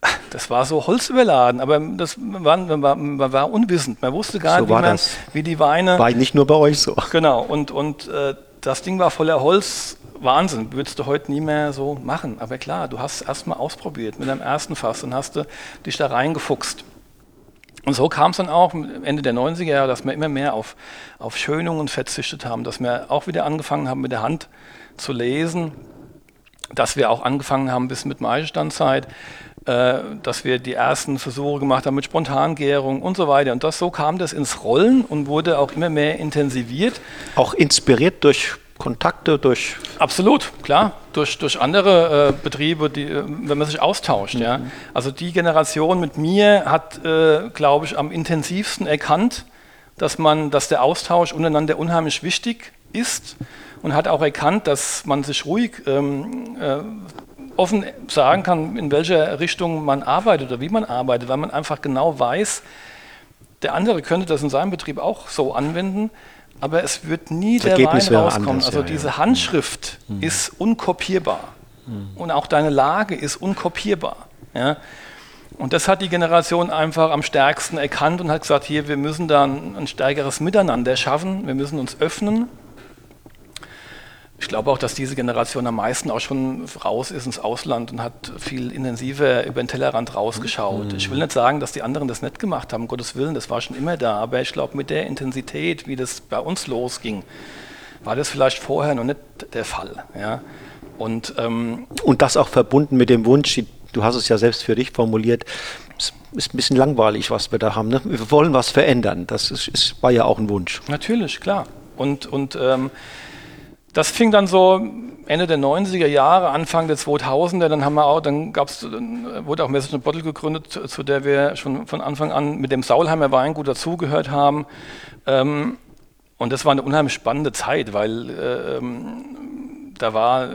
A: das war so holzüberladen, aber das war, man, war, man war unwissend. Man wusste gar so nicht, wie, man, wie, die Weine.
B: War nicht nur bei euch so.
A: Genau, und, und äh, das Ding war voller Holz Wahnsinn, würdest du heute nie mehr so machen. Aber klar, du hast es erstmal ausprobiert mit deinem ersten Fass und hast du dich da reingefuchst. Und so kam es dann auch Ende der 90er Jahre, dass wir immer mehr auf, auf Schönungen verzichtet haben, dass wir auch wieder angefangen haben, mit der Hand zu lesen, dass wir auch angefangen haben bis mit Maischestandzeit, äh, dass wir die ersten Versuche gemacht haben mit Spontangärung und so weiter. Und das so kam das ins Rollen und wurde auch immer mehr intensiviert.
B: Auch inspiriert durch Kontakte durch.
A: Absolut, klar. Durch, durch andere äh, Betriebe, die, äh, wenn man sich austauscht. Mhm. Ja. Also die Generation mit mir hat, äh, glaube ich, am intensivsten erkannt, dass man, dass der Austausch untereinander unheimlich wichtig ist und hat auch erkannt, dass man sich ruhig ähm, äh, offen sagen kann, in welcher Richtung man arbeitet oder wie man arbeitet, weil man einfach genau weiß, der andere könnte das in seinem Betrieb auch so anwenden aber es wird nie das der Ergebnis Wein rauskommen. Anders, also ja, diese ja. Handschrift mhm. ist unkopierbar mhm. und auch deine Lage ist unkopierbar. Ja? Und das hat die Generation einfach am stärksten erkannt und hat gesagt, hier, wir müssen da ein, ein stärkeres Miteinander schaffen, wir müssen uns öffnen ich glaube auch, dass diese Generation am meisten auch schon raus ist ins Ausland und hat viel intensiver über den Tellerrand rausgeschaut. Mhm. Ich will nicht sagen, dass die anderen das nicht gemacht haben, um Gottes Willen, das war schon immer da, aber ich glaube, mit der Intensität, wie das bei uns losging, war das vielleicht vorher noch nicht der Fall. Ja?
B: Und, ähm, und das auch verbunden mit dem Wunsch, du hast es ja selbst für dich formuliert, es ist ein bisschen langweilig, was wir da haben. Ne? Wir wollen was verändern. Das ist, ist, war ja auch ein Wunsch.
A: Natürlich, klar. Und, und ähm, das fing dann so Ende der 90er Jahre, Anfang der 2000er, dann haben wir auch, dann gab's, dann wurde auch Message Bottle gegründet, zu der wir schon von Anfang an mit dem Saulheimer Weingut dazugehört haben. Ähm, und das war eine unheimlich spannende Zeit, weil äh, ähm, da war,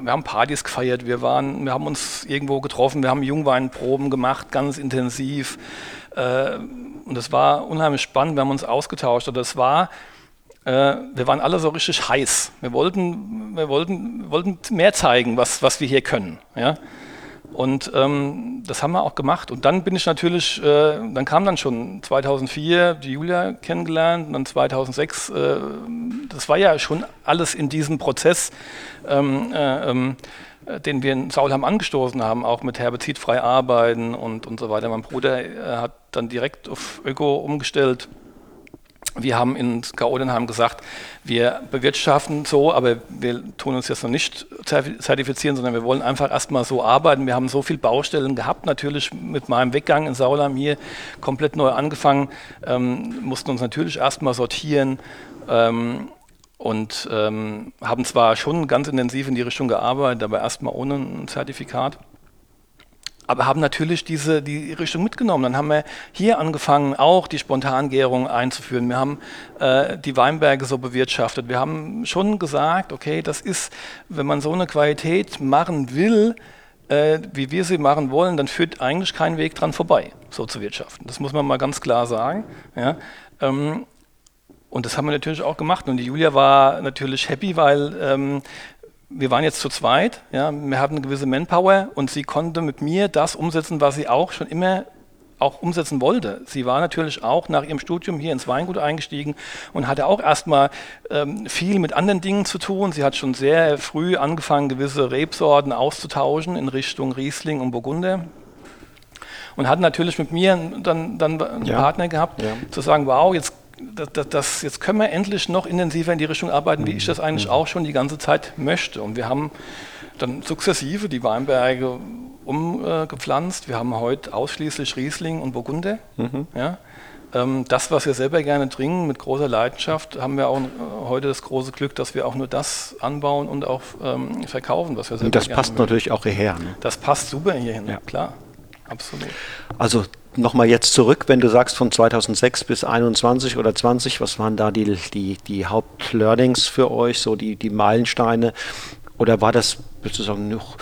A: wir haben Partys gefeiert, wir waren, wir haben uns irgendwo getroffen, wir haben Jungweinproben gemacht, ganz intensiv. Äh, und das war unheimlich spannend, wir haben uns ausgetauscht. Und das war wir waren alle so richtig heiß. Wir wollten, wir wollten, wollten mehr zeigen, was, was wir hier können. Ja? Und ähm, das haben wir auch gemacht. Und dann bin ich natürlich, äh, dann kam dann schon 2004 die Julia kennengelernt und dann 2006, äh, das war ja schon alles in diesem Prozess, ähm, äh, ähm, den wir in Saulheim angestoßen haben, auch mit herbizidfrei arbeiten und, und so weiter. Mein Bruder äh, hat dann direkt auf Öko umgestellt wir haben in K.O.Denheim gesagt, wir bewirtschaften so, aber wir tun uns jetzt noch nicht zertifizieren, sondern wir wollen einfach erstmal so arbeiten. Wir haben so viele Baustellen gehabt, natürlich mit meinem Weggang in Saulam hier komplett neu angefangen, ähm, mussten uns natürlich erstmal sortieren ähm, und ähm, haben zwar schon ganz intensiv in die Richtung gearbeitet, aber erstmal ohne ein Zertifikat aber haben natürlich diese die Richtung mitgenommen. Dann haben wir hier angefangen, auch die Spontangärung einzuführen. Wir haben äh, die Weinberge so bewirtschaftet. Wir haben schon gesagt, okay, das ist, wenn man so eine Qualität machen will, äh, wie wir sie machen wollen, dann führt eigentlich kein Weg dran vorbei, so zu wirtschaften. Das muss man mal ganz klar sagen. Ja. Ähm, und das haben wir natürlich auch gemacht. Und die Julia war natürlich happy, weil ähm, wir waren jetzt zu zweit, ja, wir hatten eine gewisse Manpower und sie konnte mit mir das umsetzen, was sie auch schon immer auch umsetzen wollte. Sie war natürlich auch nach ihrem Studium hier ins Weingut eingestiegen und hatte auch erstmal ähm, viel mit anderen Dingen zu tun. Sie hat schon sehr früh angefangen, gewisse Rebsorten auszutauschen in Richtung Riesling und Burgunder. Und hat natürlich mit mir dann, dann einen ja. Partner gehabt, ja. zu sagen, wow, jetzt das, das, jetzt können wir endlich noch intensiver in die Richtung arbeiten, wie ich das eigentlich mhm. auch schon die ganze Zeit möchte. Und wir haben dann sukzessive die Weinberge umgepflanzt. wir haben heute ausschließlich Riesling und Burgunder. Mhm. Ja. Ähm, das, was wir selber gerne trinken, mit großer Leidenschaft, haben wir auch äh, heute das große Glück, dass wir auch nur das anbauen und auch ähm, verkaufen, was wir selber
B: Und das passt mögen. natürlich auch hierher. Ne?
A: Das passt super hierhin, ja. klar. Absolut.
B: Also nochmal jetzt zurück, wenn du sagst von 2006 bis 21 oder 20, was waren da die, die, die Hauptlearnings für euch, so die, die Meilensteine? Oder war das sozusagen noch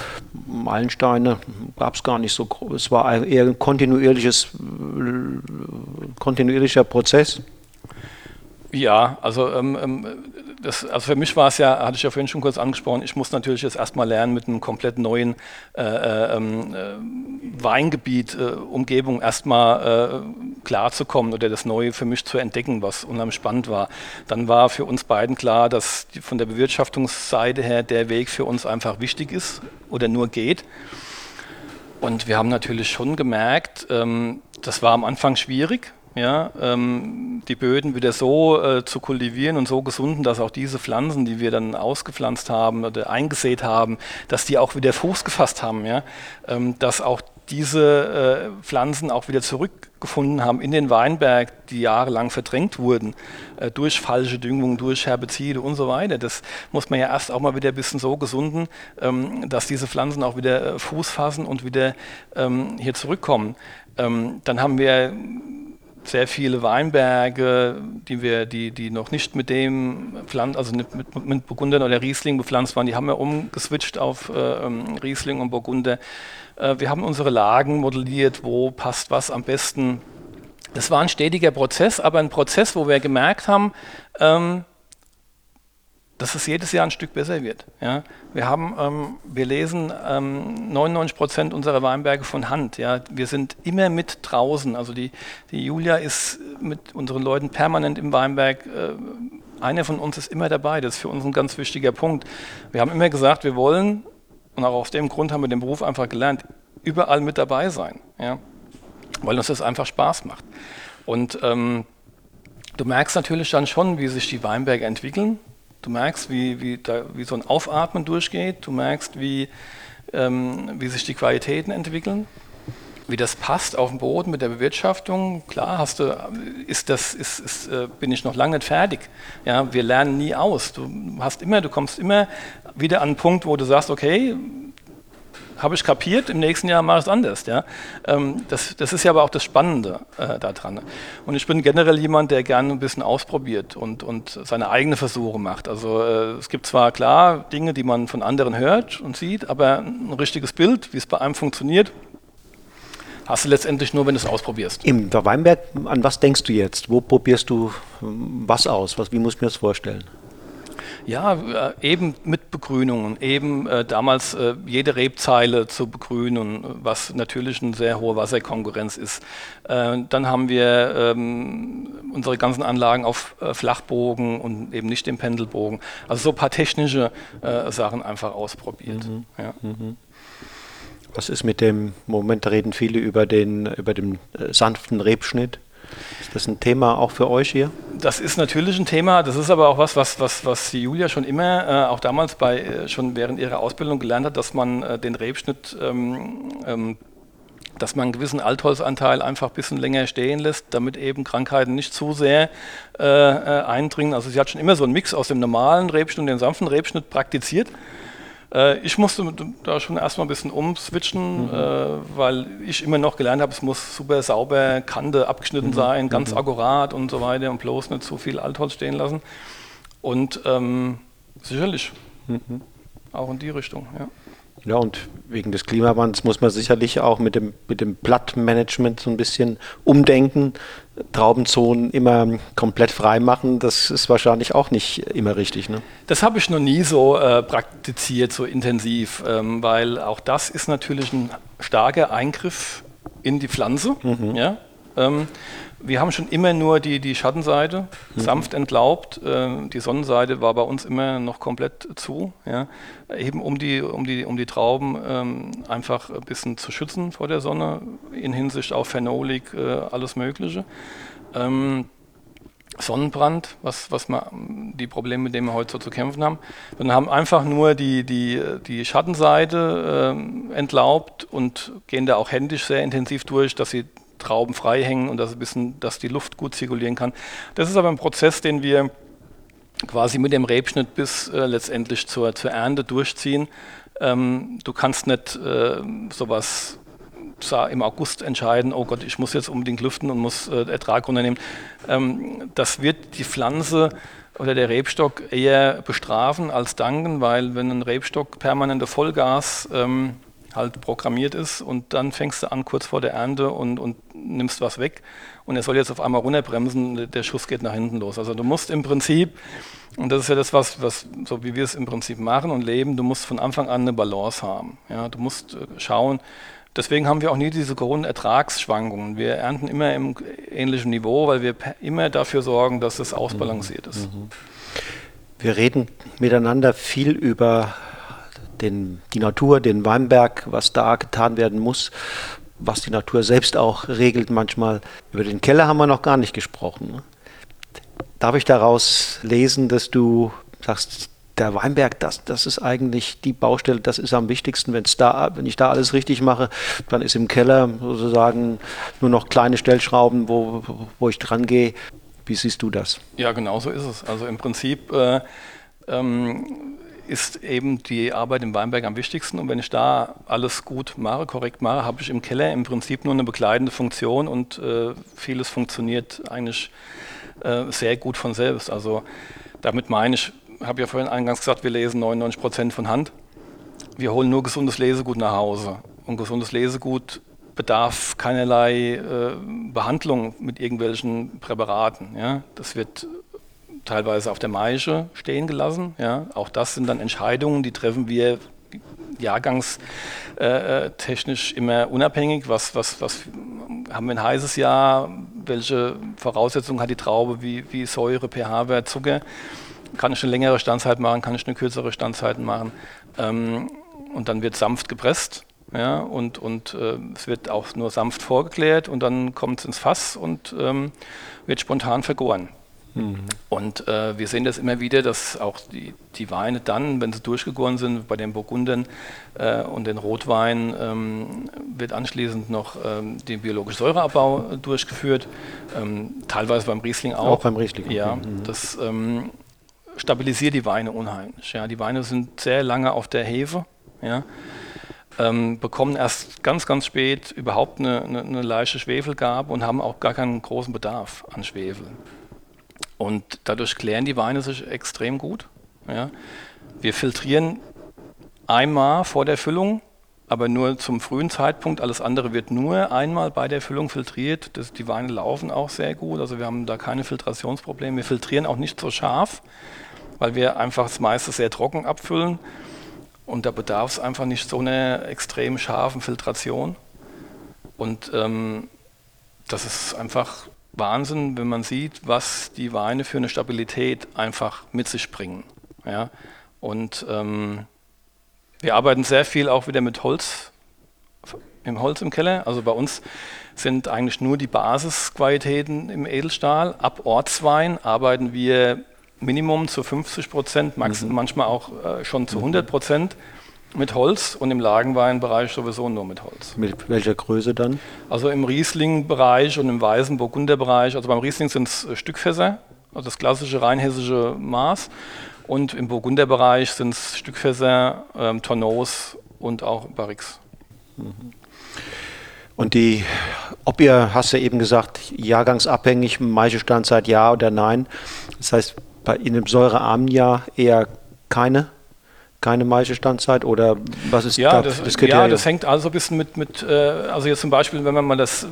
B: Meilensteine? Gab es gar nicht so groß. Es war eher ein kontinuierliches, kontinuierlicher Prozess?
A: Ja, also ähm, ähm das, also für mich war es ja, hatte ich ja vorhin schon kurz angesprochen, ich muss natürlich jetzt erstmal lernen, mit einem komplett neuen äh, äh, ähm, äh, Weingebiet, äh, Umgebung erstmal äh, klarzukommen oder das Neue für mich zu entdecken, was unheimlich spannend war. Dann war für uns beiden klar, dass die, von der Bewirtschaftungsseite her der Weg für uns einfach wichtig ist oder nur geht. Und wir haben natürlich schon gemerkt, ähm, das war am Anfang schwierig, ja, ähm, die Böden wieder so äh, zu kultivieren und so gesunden, dass auch diese Pflanzen, die wir dann ausgepflanzt haben oder eingesät haben, dass die auch wieder Fuß gefasst haben, ja, ähm, dass auch diese äh, Pflanzen auch wieder zurückgefunden haben in den Weinberg, die jahrelang verdrängt wurden, äh, durch falsche Düngung, durch Herbizide und so weiter. Das muss man ja erst auch mal wieder ein bisschen so gesunden, ähm, dass diese Pflanzen auch wieder äh, Fuß fassen und wieder ähm, hier zurückkommen. Ähm, dann haben wir sehr viele Weinberge, die wir, die, die noch nicht mit dem Pflanz, also mit, mit, Burgundern oder Riesling bepflanzt waren, die haben wir umgeswitcht auf äh, ähm, Riesling und Burgunder. Äh, wir haben unsere Lagen modelliert, wo passt was am besten. Das war ein stetiger Prozess, aber ein Prozess, wo wir gemerkt haben, ähm, dass es jedes Jahr ein Stück besser wird. Ja? Wir, haben, ähm, wir lesen ähm, 99 Prozent unserer Weinberge von Hand. Ja? Wir sind immer mit draußen. Also die, die Julia ist mit unseren Leuten permanent im Weinberg. Äh, einer von uns ist immer dabei. Das ist für uns ein ganz wichtiger Punkt. Wir haben immer gesagt, wir wollen, und auch aus dem Grund haben wir den Beruf einfach gelernt, überall mit dabei sein. Ja? Weil uns das einfach Spaß macht. Und ähm, du merkst natürlich dann schon, wie sich die Weinberge entwickeln Du merkst, wie, wie, da, wie so ein Aufatmen durchgeht. Du merkst, wie, ähm, wie sich die Qualitäten entwickeln wie das passt auf dem Boden mit der Bewirtschaftung. Klar, hast du, ist das, ist, ist, äh, bin ich noch lange nicht fertig. Ja, wir lernen nie aus. Du hast immer, du kommst immer wieder an einen Punkt, wo du sagst, okay, habe ich kapiert, im nächsten Jahr mache ich es anders. Ja? Ähm, das, das, ist ja aber auch das Spannende äh, daran. Und ich bin generell jemand, der gerne ein bisschen ausprobiert und, und seine eigenen Versuche macht. Also äh, es gibt zwar klar Dinge, die man von anderen hört und sieht, aber ein richtiges Bild, wie es bei einem funktioniert, hast du letztendlich nur, wenn du es ausprobierst.
B: Im Weinberg, an was denkst du jetzt? Wo probierst du hm, was aus? Was, wie muss ich mir das vorstellen?
A: Ja, äh, eben mit Begrünungen, eben äh, damals äh, jede Rebzeile zu begrünen, was natürlich eine sehr hohe Wasserkonkurrenz ist. Äh, dann haben wir ähm, unsere ganzen Anlagen auf äh, Flachbogen und eben nicht im Pendelbogen. Also so ein paar technische äh, Sachen einfach ausprobiert. Mhm. Ja. Mhm.
B: Was ist mit dem, Moment reden viele über den, über den sanften Rebschnitt. Ist das ein Thema auch für euch hier?
A: Das ist natürlich ein Thema, das ist aber auch was, was, was, was die Julia schon immer, äh, auch damals bei, äh, schon während ihrer Ausbildung gelernt hat, dass man äh, den Rebschnitt ähm, ähm, dass man einen gewissen Altholzanteil einfach ein bisschen länger stehen lässt, damit eben Krankheiten nicht zu sehr äh, äh eindringen. Also sie hat schon immer so einen Mix aus dem normalen Rebschnitt und dem sanften Rebschnitt praktiziert. Äh, ich musste da schon erstmal ein bisschen umswitchen, mhm. äh, weil ich immer noch gelernt habe, es muss super sauber, Kante abgeschnitten mhm. sein, ganz mhm. akkurat und so weiter und bloß nicht zu viel Altholz stehen lassen. Und ähm, sicherlich mhm. auch in die Richtung, ja.
B: Ja, und wegen des Klimawandels muss man sicherlich auch mit dem, mit dem Blattmanagement so ein bisschen umdenken. Traubenzonen immer komplett frei machen, das ist wahrscheinlich auch nicht immer richtig. Ne?
A: Das habe ich noch nie so äh, praktiziert, so intensiv, ähm, weil auch das ist natürlich ein starker Eingriff in die Pflanze. Mhm. Ja? Ähm, wir haben schon immer nur die, die Schattenseite mhm. sanft entlaubt. Äh, die Sonnenseite war bei uns immer noch komplett zu. Ja. Eben um die, um die, um die Trauben ähm, einfach ein bisschen zu schützen vor der Sonne, in Hinsicht auf Phenolik, äh, alles Mögliche. Ähm, Sonnenbrand, was, was man, die Probleme, mit denen wir heute so zu kämpfen haben. Wir haben einfach nur die, die, die Schattenseite äh, entlaubt und gehen da auch händisch sehr intensiv durch, dass sie Trauben frei hängen und dass, ein bisschen, dass die Luft gut zirkulieren kann. Das ist aber ein Prozess, den wir quasi mit dem Rebschnitt bis äh, letztendlich zur, zur Ernte durchziehen. Ähm, du kannst nicht äh, sowas im August entscheiden, oh Gott, ich muss jetzt unbedingt lüften und muss äh, Ertrag runternehmen. Ähm, das wird die Pflanze oder der Rebstock eher bestrafen als danken, weil wenn ein Rebstock permanente Vollgas ähm, halt programmiert ist und dann fängst du an kurz vor der Ernte und, und nimmst was weg und er soll jetzt auf einmal runterbremsen, der Schuss geht nach hinten los. Also du musst im Prinzip, und das ist ja das, was, was so wie wir es im Prinzip machen und leben, du musst von Anfang an eine Balance haben. Ja, du musst äh, schauen, Deswegen haben wir auch nie diese Grundertragsschwankungen. Wir ernten immer im ähnlichen Niveau, weil wir immer dafür sorgen, dass es ausbalanciert ist. Mhm.
B: Wir reden miteinander viel über den, die Natur, den Weinberg, was da getan werden muss, was die Natur selbst auch regelt manchmal. Über den Keller haben wir noch gar nicht gesprochen. Ne? Darf ich daraus lesen, dass du sagst, der Weinberg, das, das ist eigentlich die Baustelle, das ist am wichtigsten. Wenn's da, wenn ich da alles richtig mache, dann ist im Keller sozusagen nur noch kleine Stellschrauben, wo, wo ich dran gehe. Wie siehst du das?
A: Ja, genau so ist es. Also im Prinzip äh, ähm, ist eben die Arbeit im Weinberg am wichtigsten. Und wenn ich da alles gut mache, korrekt mache, habe ich im Keller im Prinzip nur eine begleitende Funktion und äh, vieles funktioniert eigentlich äh, sehr gut von selbst. Also damit meine ich, habe ja vorhin eingangs gesagt, wir lesen 99 Prozent von Hand. Wir holen nur gesundes Lesegut nach Hause. Und gesundes Lesegut bedarf keinerlei äh, Behandlung mit irgendwelchen Präparaten. Ja? Das wird teilweise auf der Maische stehen gelassen. Ja. Auch das sind dann Entscheidungen, die treffen wir jahrgangstechnisch äh, immer unabhängig. Was, was, was haben wir ein heißes Jahr? Welche Voraussetzungen hat die Traube? Wie, wie Säure, pH-Wert, Zucker? Kann ich eine längere Standzeit machen? Kann ich eine kürzere Standzeit machen? Ähm, und dann wird sanft gepresst. Ja, und und äh, es wird auch nur sanft vorgeklärt und dann kommt es ins Fass und ähm, wird spontan vergoren. Mhm. Und äh, wir sehen das immer wieder, dass auch die, die Weine dann, wenn sie durchgegoren sind, bei den Burgundern äh, und den Rotwein, ähm, wird anschließend noch ähm, den biologischen Säureabbau durchgeführt. Ähm, teilweise beim Riesling auch.
B: Auch beim Riesling.
A: Ja, mhm. das ähm, stabilisiert die Weine unheimlich. Ja. Die Weine sind sehr lange auf der Hefe. Ja. Ähm, bekommen erst ganz, ganz spät überhaupt eine, eine, eine leichte Schwefelgabe und haben auch gar keinen großen Bedarf an Schwefel. Und dadurch klären die Weine sich extrem gut. Ja. Wir filtrieren einmal vor der Füllung, aber nur zum frühen Zeitpunkt. Alles andere wird nur einmal bei der Füllung filtriert. Das, die Weine laufen auch sehr gut, also wir haben da keine Filtrationsprobleme. Wir filtrieren auch nicht so scharf, weil wir einfach das meiste sehr trocken abfüllen. Und da bedarf es einfach nicht so einer extrem scharfen Filtration. Und ähm, das ist einfach Wahnsinn, wenn man sieht, was die Weine für eine Stabilität einfach mit sich bringen. Ja? Und ähm, wir arbeiten sehr viel auch wieder mit Holz, im Holz im Keller. Also bei uns sind eigentlich nur die Basisqualitäten im Edelstahl. Ab Ortswein arbeiten wir Minimum zu 50 Prozent, mhm. manchmal auch äh, schon zu 100 Prozent mit Holz und im Lagenweinbereich sowieso nur mit Holz.
B: Mit welcher Größe dann?
A: Also im Riesling-Bereich und im weißen Burgunder-Bereich. Also beim Riesling sind es äh, Stückfässer, also das klassische rheinhessische Maß. Und im Burgunder-Bereich sind es Stückfässer, ähm, Tonneaus und auch Barrix. Mhm.
B: Und die, ob ihr, hast du eben gesagt, jahrgangsabhängig, Maischestandzeit ja oder nein. Das heißt, bei in einem säurearmen Jahr eher keine keine Maischestandzeit oder was ist
A: ja, da, das, das Ja, das hängt also ein bisschen mit, mit äh, also jetzt zum Beispiel, wenn wir mal das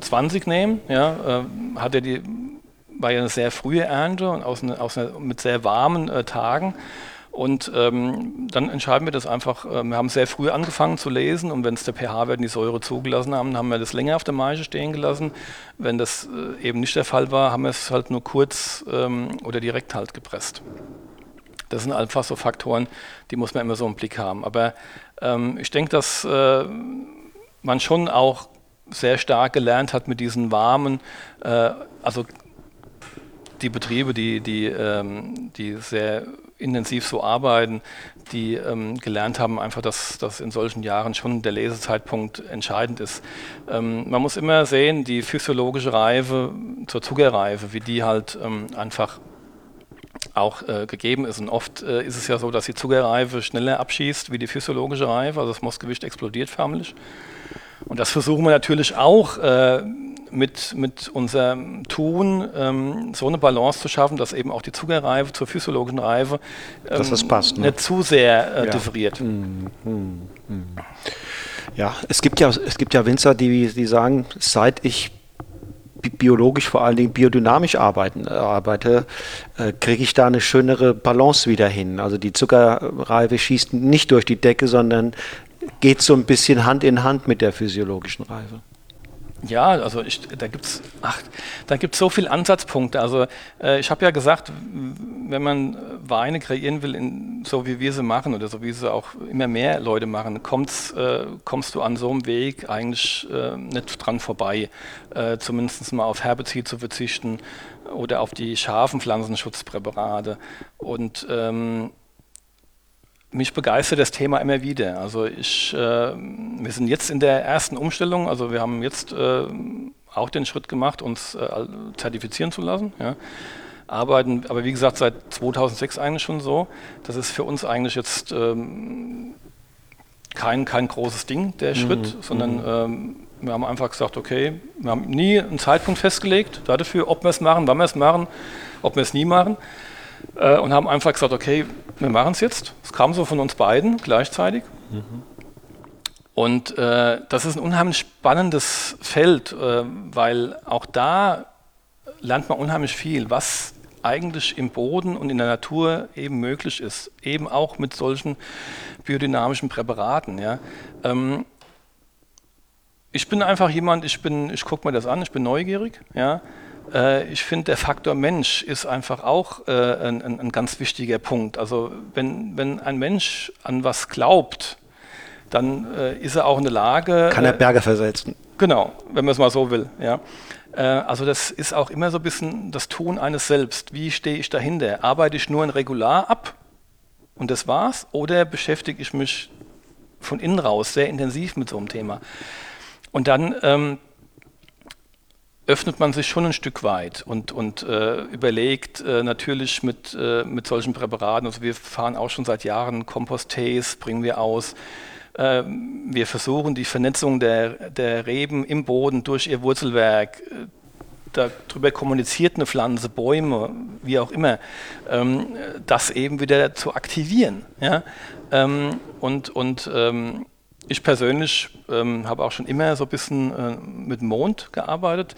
A: 20 nehmen, ja, äh, hat er die, war ja eine sehr frühe Ernte und aus, eine, aus eine, mit sehr warmen äh, Tagen. Und ähm, dann entscheiden wir das einfach. Äh, wir haben sehr früh angefangen zu lesen und wenn es der pH-Wert und die Säure zugelassen haben, haben wir das länger auf der Maische stehen gelassen. Wenn das äh, eben nicht der Fall war, haben wir es halt nur kurz ähm, oder direkt halt gepresst. Das sind einfach so Faktoren, die muss man immer so im Blick haben. Aber ähm, ich denke, dass äh, man schon auch sehr stark gelernt hat mit diesen warmen, äh, also die Betriebe, die, die, ähm, die sehr intensiv so arbeiten, die ähm, gelernt haben, einfach, dass, dass in solchen Jahren schon der Lesezeitpunkt entscheidend ist. Ähm, man muss immer sehen, die physiologische Reife zur Zuckerreife, wie die halt ähm, einfach auch äh, gegeben ist. Und oft äh, ist es ja so, dass die Zuckerreife schneller abschießt wie die physiologische Reife, also das Mostgewicht explodiert förmlich. Und das versuchen wir natürlich auch äh, mit, mit unserem Tun ähm, so eine Balance zu schaffen, dass eben auch die Zuckerreife zur physiologischen Reife
B: ähm, dass das passt,
A: ne? nicht zu sehr äh, ja. differiert. Mm,
B: mm, mm. Ja, es gibt ja, es gibt ja Winzer, die, die sagen, seit ich biologisch, vor allen Dingen biodynamisch arbeiten, äh, arbeite, äh, kriege ich da eine schönere Balance wieder hin. Also die Zuckerreife schießt nicht durch die Decke, sondern geht so ein bisschen Hand in Hand mit der physiologischen Reife.
A: Ja, also ich, da gibt es da gibt's so viele Ansatzpunkte. Also äh, ich habe ja gesagt, wenn man Weine kreieren will, in, so wie wir sie machen oder so wie sie auch immer mehr Leute machen, kommst, äh, kommst du an so einem Weg eigentlich äh, nicht dran vorbei. Äh, zumindest mal auf Herbizid zu verzichten oder auf die scharfen Pflanzenschutzpräparate. Und ähm, mich begeistert das Thema immer wieder. Also ich, äh, wir sind jetzt in der ersten Umstellung, also wir haben jetzt äh, auch den Schritt gemacht, uns äh, zertifizieren zu lassen. Ja. Arbeiten, aber wie gesagt, seit 2006 eigentlich schon so. Das ist für uns eigentlich jetzt ähm, kein, kein großes Ding, der mhm. Schritt, sondern mhm. ähm, wir haben einfach gesagt, okay, wir haben nie einen Zeitpunkt festgelegt dafür, ob wir es machen, wann wir es machen, ob wir es nie machen äh, und haben einfach gesagt, okay, wir machen es jetzt. Es kam so von uns beiden gleichzeitig. Mhm. Und äh, das ist ein unheimlich spannendes Feld, äh, weil auch da lernt man unheimlich viel, was eigentlich im Boden und in der Natur eben möglich ist, eben auch mit solchen biodynamischen Präparaten. Ja. Ähm, ich bin einfach jemand, ich, ich gucke mir das an, ich bin neugierig. Ja. Äh, ich finde, der Faktor Mensch ist einfach auch äh, ein, ein, ganz wichtiger Punkt. Also wenn, wenn ein Mensch an was glaubt, dann äh, ist er auch in der Lage.
B: Kann er Berge versetzen.
A: Genau, wenn man es mal so will. Ja. Äh, also das ist auch immer so ein bisschen das Tun eines Selbst. Wie stehe ich dahinter? Arbeite ich nur ein Regular ab und das war's? Oder beschäftige ich mich von innen raus sehr intensiv mit so einem Thema? Und dann ähm, öffnet man sich schon ein Stück weit und, und äh, überlegt äh, natürlich mit, äh, mit solchen Präparaten, also wir fahren auch schon seit Jahren Kompost-Tees, bringen wir aus. Ähm, wir versuchen die Vernetzung der, der Reben im Boden durch ihr Wurzelwerk, äh, darüber kommuniziert eine Pflanze, Bäume, wie auch immer, ähm, das eben wieder zu aktivieren. Ja? Ähm, und und ich persönlich ähm, habe auch schon immer so ein bisschen äh, mit Mond gearbeitet,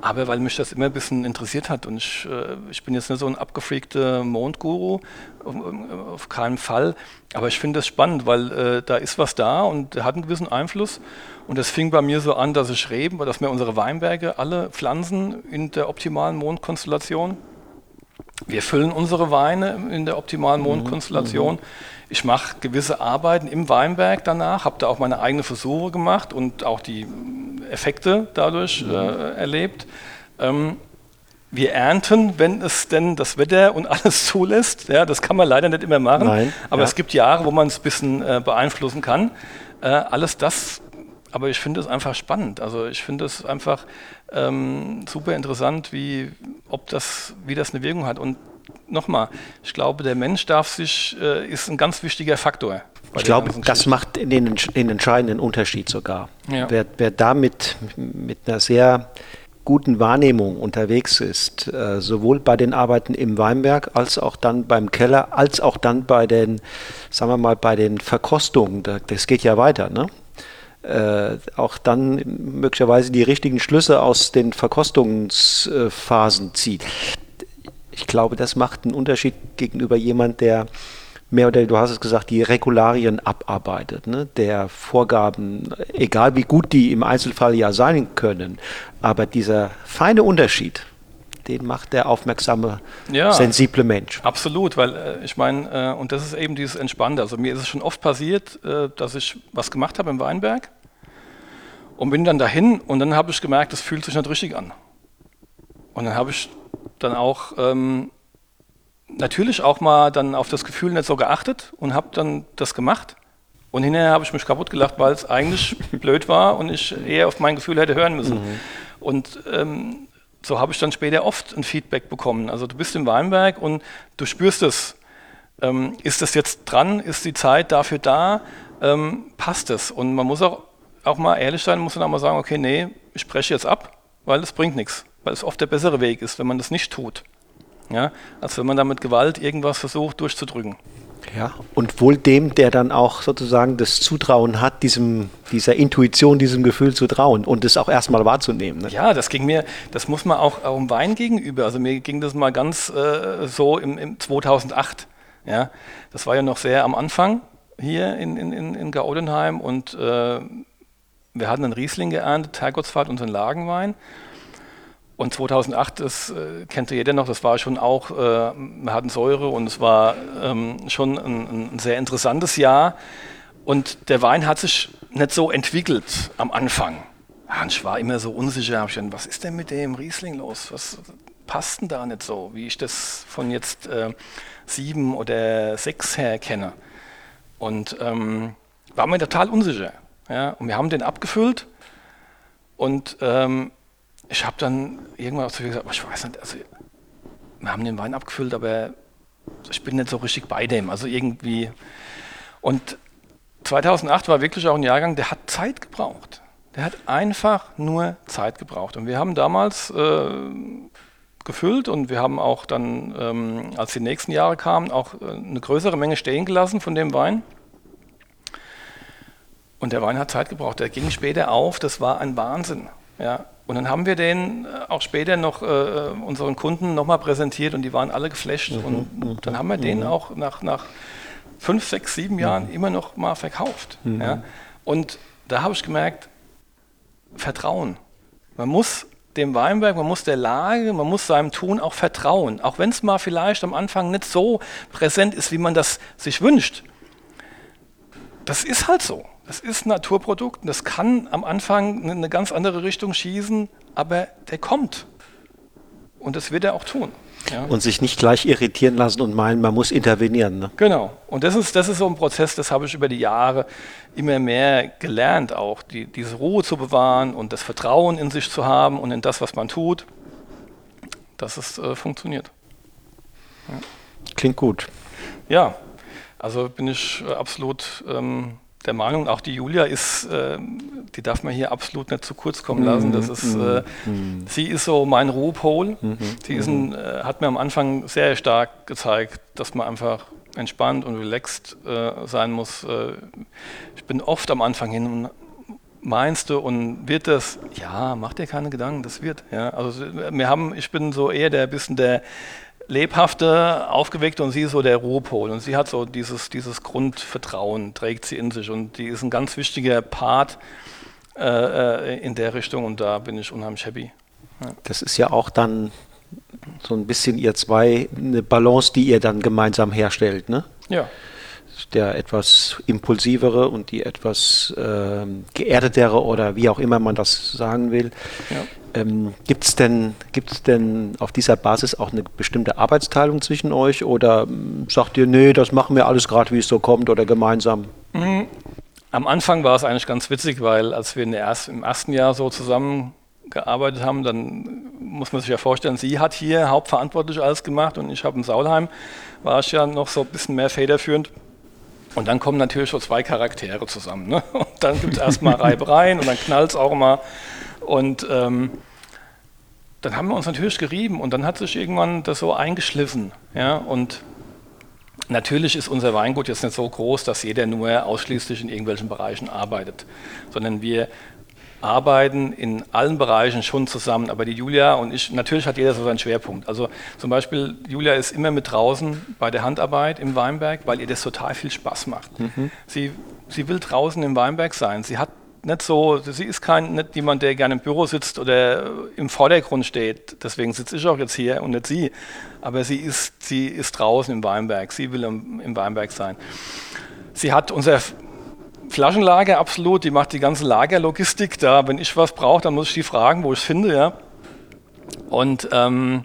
A: aber weil mich das immer ein bisschen interessiert hat und ich, äh, ich bin jetzt nicht so ein abgefreakter Mondguru, auf, auf keinen Fall, aber ich finde das spannend, weil äh, da ist was da und hat einen gewissen Einfluss und das fing bei mir so an, dass ich Reben, dass mir unsere Weinberge alle pflanzen in der optimalen Mondkonstellation. Wir füllen unsere Weine in der optimalen mhm, Mondkonstellation. Mhm. Ich mache gewisse Arbeiten im Weinberg danach, habe da auch meine eigenen Versuche gemacht und auch die Effekte dadurch mhm. äh, erlebt. Ähm, wir ernten, wenn es denn das Wetter und alles zulässt. Ja, das kann man leider nicht immer machen. Nein, aber ja. es gibt Jahre, wo man es ein bisschen äh, beeinflussen kann. Äh, alles das, aber ich finde es einfach spannend. Also ich finde es einfach ähm, super interessant, wie, ob das, wie das eine Wirkung hat. Und nochmal, ich glaube, der Mensch darf sich, äh, ist ein ganz wichtiger Faktor.
B: Ich glaube, das macht den, den, entscheidenden Unterschied sogar. Ja. Wer, wer damit mit einer sehr guten Wahrnehmung unterwegs ist, äh, sowohl bei den Arbeiten im Weinberg als auch dann beim Keller, als auch dann bei den, sagen wir mal, bei den Verkostungen, das geht ja weiter, ne? Äh, auch dann möglicherweise die richtigen Schlüsse aus den Verkostungsphasen zieht ich glaube, das macht einen Unterschied gegenüber jemand, der mehr oder du hast es gesagt, die Regularien abarbeitet, ne? der Vorgaben, egal wie gut die im Einzelfall ja sein können, aber dieser feine Unterschied, den macht der aufmerksame, ja, sensible Mensch.
A: Absolut, weil äh, ich meine, äh, und das ist eben dieses Entspannte. Also mir ist es schon oft passiert, äh, dass ich was gemacht habe im Weinberg und bin dann dahin und dann habe ich gemerkt, das fühlt sich nicht richtig an. Und dann habe ich dann auch ähm, natürlich auch mal dann auf das Gefühl nicht so geachtet und habe dann das gemacht. Und hinterher habe ich mich kaputt gelacht, weil es eigentlich blöd war und ich eher auf mein Gefühl hätte hören müssen. Mhm. Und ähm, so habe ich dann später oft ein Feedback bekommen. Also du bist im Weinberg und du spürst es. Ähm, ist das jetzt dran? Ist die Zeit dafür da? Ähm, passt es? Und man muss auch, auch mal ehrlich sein, muss dann auch mal sagen, okay, nee, ich spreche jetzt ab, weil es bringt nichts weil es oft der bessere Weg ist, wenn man das nicht tut, ja, als wenn man da mit Gewalt irgendwas versucht durchzudrücken.
B: Ja, und wohl dem, der dann auch sozusagen das Zutrauen hat, diesem, dieser Intuition, diesem Gefühl zu trauen und es auch erstmal wahrzunehmen.
A: Ne? Ja, das ging mir, das muss man auch, im Wein gegenüber. Also mir ging das mal ganz äh, so im, im 2008. Ja, das war ja noch sehr am Anfang hier in, in, in Gaudenheim und äh, wir hatten einen Riesling geerntet, Herrgottsfahrt, unseren Lagenwein. Und 2008, das äh, kennt jeder noch, das war schon auch, äh, wir hatten Säure und es war ähm, schon ein, ein, sehr interessantes Jahr. Und der Wein hat sich nicht so entwickelt am Anfang. Ja, ich war immer so unsicher. Ich Gedacht, was ist denn mit dem Riesling los? Was passt denn da nicht so, wie ich das von jetzt äh, sieben oder sechs her kenne? Und ähm, war mir total unsicher. Ja? Und wir haben den abgefüllt und ähm, ich habe dann irgendwann auch zu ihr gesagt, ich weiß nicht, also wir haben den Wein abgefüllt, aber ich bin nicht so richtig bei dem. Also irgendwie. Und 2008 war wirklich auch ein Jahrgang, der hat Zeit gebraucht. Der hat einfach nur Zeit gebraucht. Und wir haben damals äh, gefüllt und wir haben auch dann, ähm, als die nächsten Jahre kamen, auch äh, eine größere Menge stehen gelassen von dem Wein. Und der Wein hat Zeit gebraucht. Der ging später auf. Das war ein Wahnsinn. Ja, und dann haben wir den äh, auch später noch äh, unseren Kunden nochmal präsentiert und die waren alle geflasht. Mhm, und mhm, dann haben wir mhm. den auch nach, nach fünf, sechs, sieben Jahren mhm. immer noch mal verkauft. Mhm. Ja? Und da habe ich gemerkt, Vertrauen. Man muss dem Weinberg, man muss der Lage, man muss seinem Tun auch vertrauen. Auch wenn es mal vielleicht am Anfang nicht so präsent ist, wie man das sich wünscht. Das ist halt so. Das ist ein Naturprodukt und das kann am Anfang in eine ganz andere Richtung schießen, aber der kommt. Und das wird er auch tun.
B: Ja. Und sich nicht gleich irritieren lassen und meinen, man muss intervenieren. Ne?
A: Genau. Und das ist, das ist so ein Prozess, das habe ich über die Jahre immer mehr gelernt, auch die, diese Ruhe zu bewahren und das Vertrauen in sich zu haben und in das, was man tut, dass es äh, funktioniert.
B: Ja. Klingt gut.
A: Ja, also bin ich äh, absolut ähm, der Meinung, auch die Julia ist, äh, die darf man hier absolut nicht zu kurz kommen lassen. Das ist, äh, mhm. sie ist so mein Ruhepol. Mhm. Sie ist ein, äh, hat mir am Anfang sehr stark gezeigt, dass man einfach entspannt und relaxed äh, sein muss. Äh, ich bin oft am Anfang hin und meinst du und wird das? Ja, mach dir keine Gedanken, das wird. Ja, also wir haben, ich bin so eher der bisschen der lebhafte, aufgeweckte und sie ist so der Ruhepol. Und sie hat so dieses, dieses Grundvertrauen, trägt sie in sich. Und die ist ein ganz wichtiger Part äh, äh, in der Richtung und da bin ich unheimlich happy.
B: Ja. Das ist ja auch dann so ein bisschen ihr zwei, eine Balance, die ihr dann gemeinsam herstellt, ne?
A: Ja.
B: Der etwas impulsivere und die etwas äh, geerdetere oder wie auch immer man das sagen will. Ja. Ähm, Gibt es denn, gibt's denn auf dieser Basis auch eine bestimmte Arbeitsteilung zwischen euch oder ähm, sagt ihr, nee, das machen wir alles gerade, wie es so kommt oder gemeinsam? Mhm.
A: Am Anfang war es eigentlich ganz witzig, weil als wir erst, im ersten Jahr so zusammengearbeitet haben, dann muss man sich ja vorstellen, sie hat hier hauptverantwortlich alles gemacht und ich habe in Saulheim, war ich ja noch so ein bisschen mehr federführend. Und dann kommen natürlich schon zwei Charaktere zusammen. Ne? Und dann gibt es erstmal Reibereien und dann knallt es auch mal. Und ähm, dann haben wir uns natürlich gerieben und dann hat sich irgendwann das so eingeschliffen. Ja? Und natürlich ist unser Weingut jetzt nicht so groß, dass jeder nur ausschließlich in irgendwelchen Bereichen arbeitet, sondern wir arbeiten in allen Bereichen schon zusammen. Aber die Julia und ich, natürlich hat jeder so seinen Schwerpunkt. Also zum Beispiel, Julia ist immer mit draußen bei der Handarbeit im Weinberg, weil ihr das total viel Spaß macht. Mhm. Sie, sie will draußen im Weinberg sein. Sie hat nicht so, sie ist kein, nicht jemand, der gerne im Büro sitzt oder im Vordergrund steht. Deswegen sitze ich auch jetzt hier und nicht sie. Aber sie ist, sie ist draußen im Weinberg. Sie will im, im Weinberg sein. Sie hat unser Flaschenlager absolut, die macht die ganze Lagerlogistik da. Wenn ich was brauche, dann muss ich die fragen, wo ich es finde, ja. Und ähm,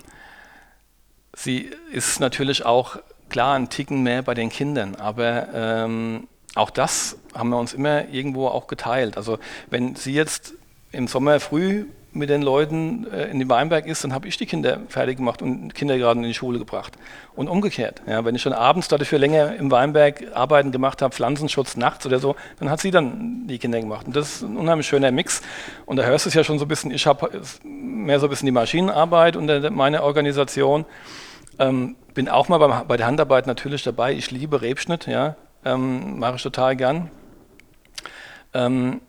A: sie ist natürlich auch klar ein Ticken mehr bei den Kindern, aber ähm, auch das haben wir uns immer irgendwo auch geteilt. Also wenn sie jetzt im Sommer früh mit den Leuten äh, in den Weinberg ist, dann habe ich die Kinder fertig gemacht und Kindergarten in die Schule gebracht. Und umgekehrt. Ja, wenn ich schon abends dafür länger im Weinberg Arbeiten gemacht habe, Pflanzenschutz nachts oder so, dann hat sie dann die Kinder gemacht. Und das ist ein unheimlich schöner Mix. Und da hörst du es ja schon so ein bisschen, ich habe mehr so ein bisschen die Maschinenarbeit unter meiner Organisation. Ähm, bin auch mal beim, bei der Handarbeit natürlich dabei. Ich liebe Rebschnitt, ja ähm, mache ich total gern. Ähm,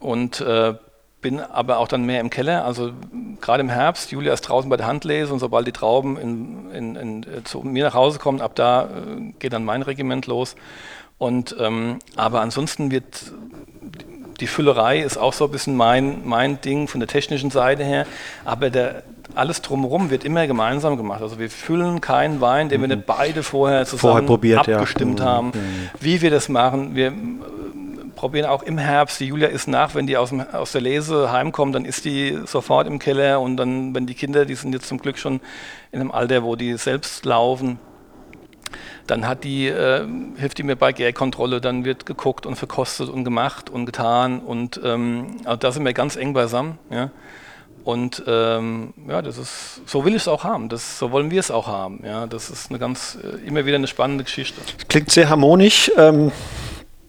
A: und äh, bin aber auch dann mehr im Keller. Also gerade im Herbst, Julia ist draußen bei der Handlese und sobald die Trauben in, in, in, äh, zu mir nach Hause kommen, ab da äh, geht dann mein Regiment los. Und, ähm, aber ansonsten wird die Füllerei ist auch so ein bisschen mein, mein Ding von der technischen Seite her. Aber der, alles drumherum wird immer gemeinsam gemacht. Also wir füllen keinen Wein, den mhm. wir nicht beide vorher zusammen vorher probiert, abgestimmt ja. Mhm. haben, mhm. wie wir das machen. Wir äh, probieren auch im Herbst. Die Julia ist nach, wenn die aus, dem, aus der Lese heimkommt, dann ist die sofort im Keller und dann, wenn die Kinder, die sind jetzt zum Glück schon in einem Alter, wo die selbst laufen, dann hat die, äh, hilft die mir bei Gärkontrolle, dann wird geguckt und verkostet und gemacht und getan und ähm, also da sind wir ganz eng beisammen. Ja. Und ähm, ja, das ist, so will ich es auch haben. Das, so wollen wir es auch haben. Ja, das ist eine ganz, äh, immer wieder eine spannende Geschichte.
B: Klingt sehr harmonisch. Ähm,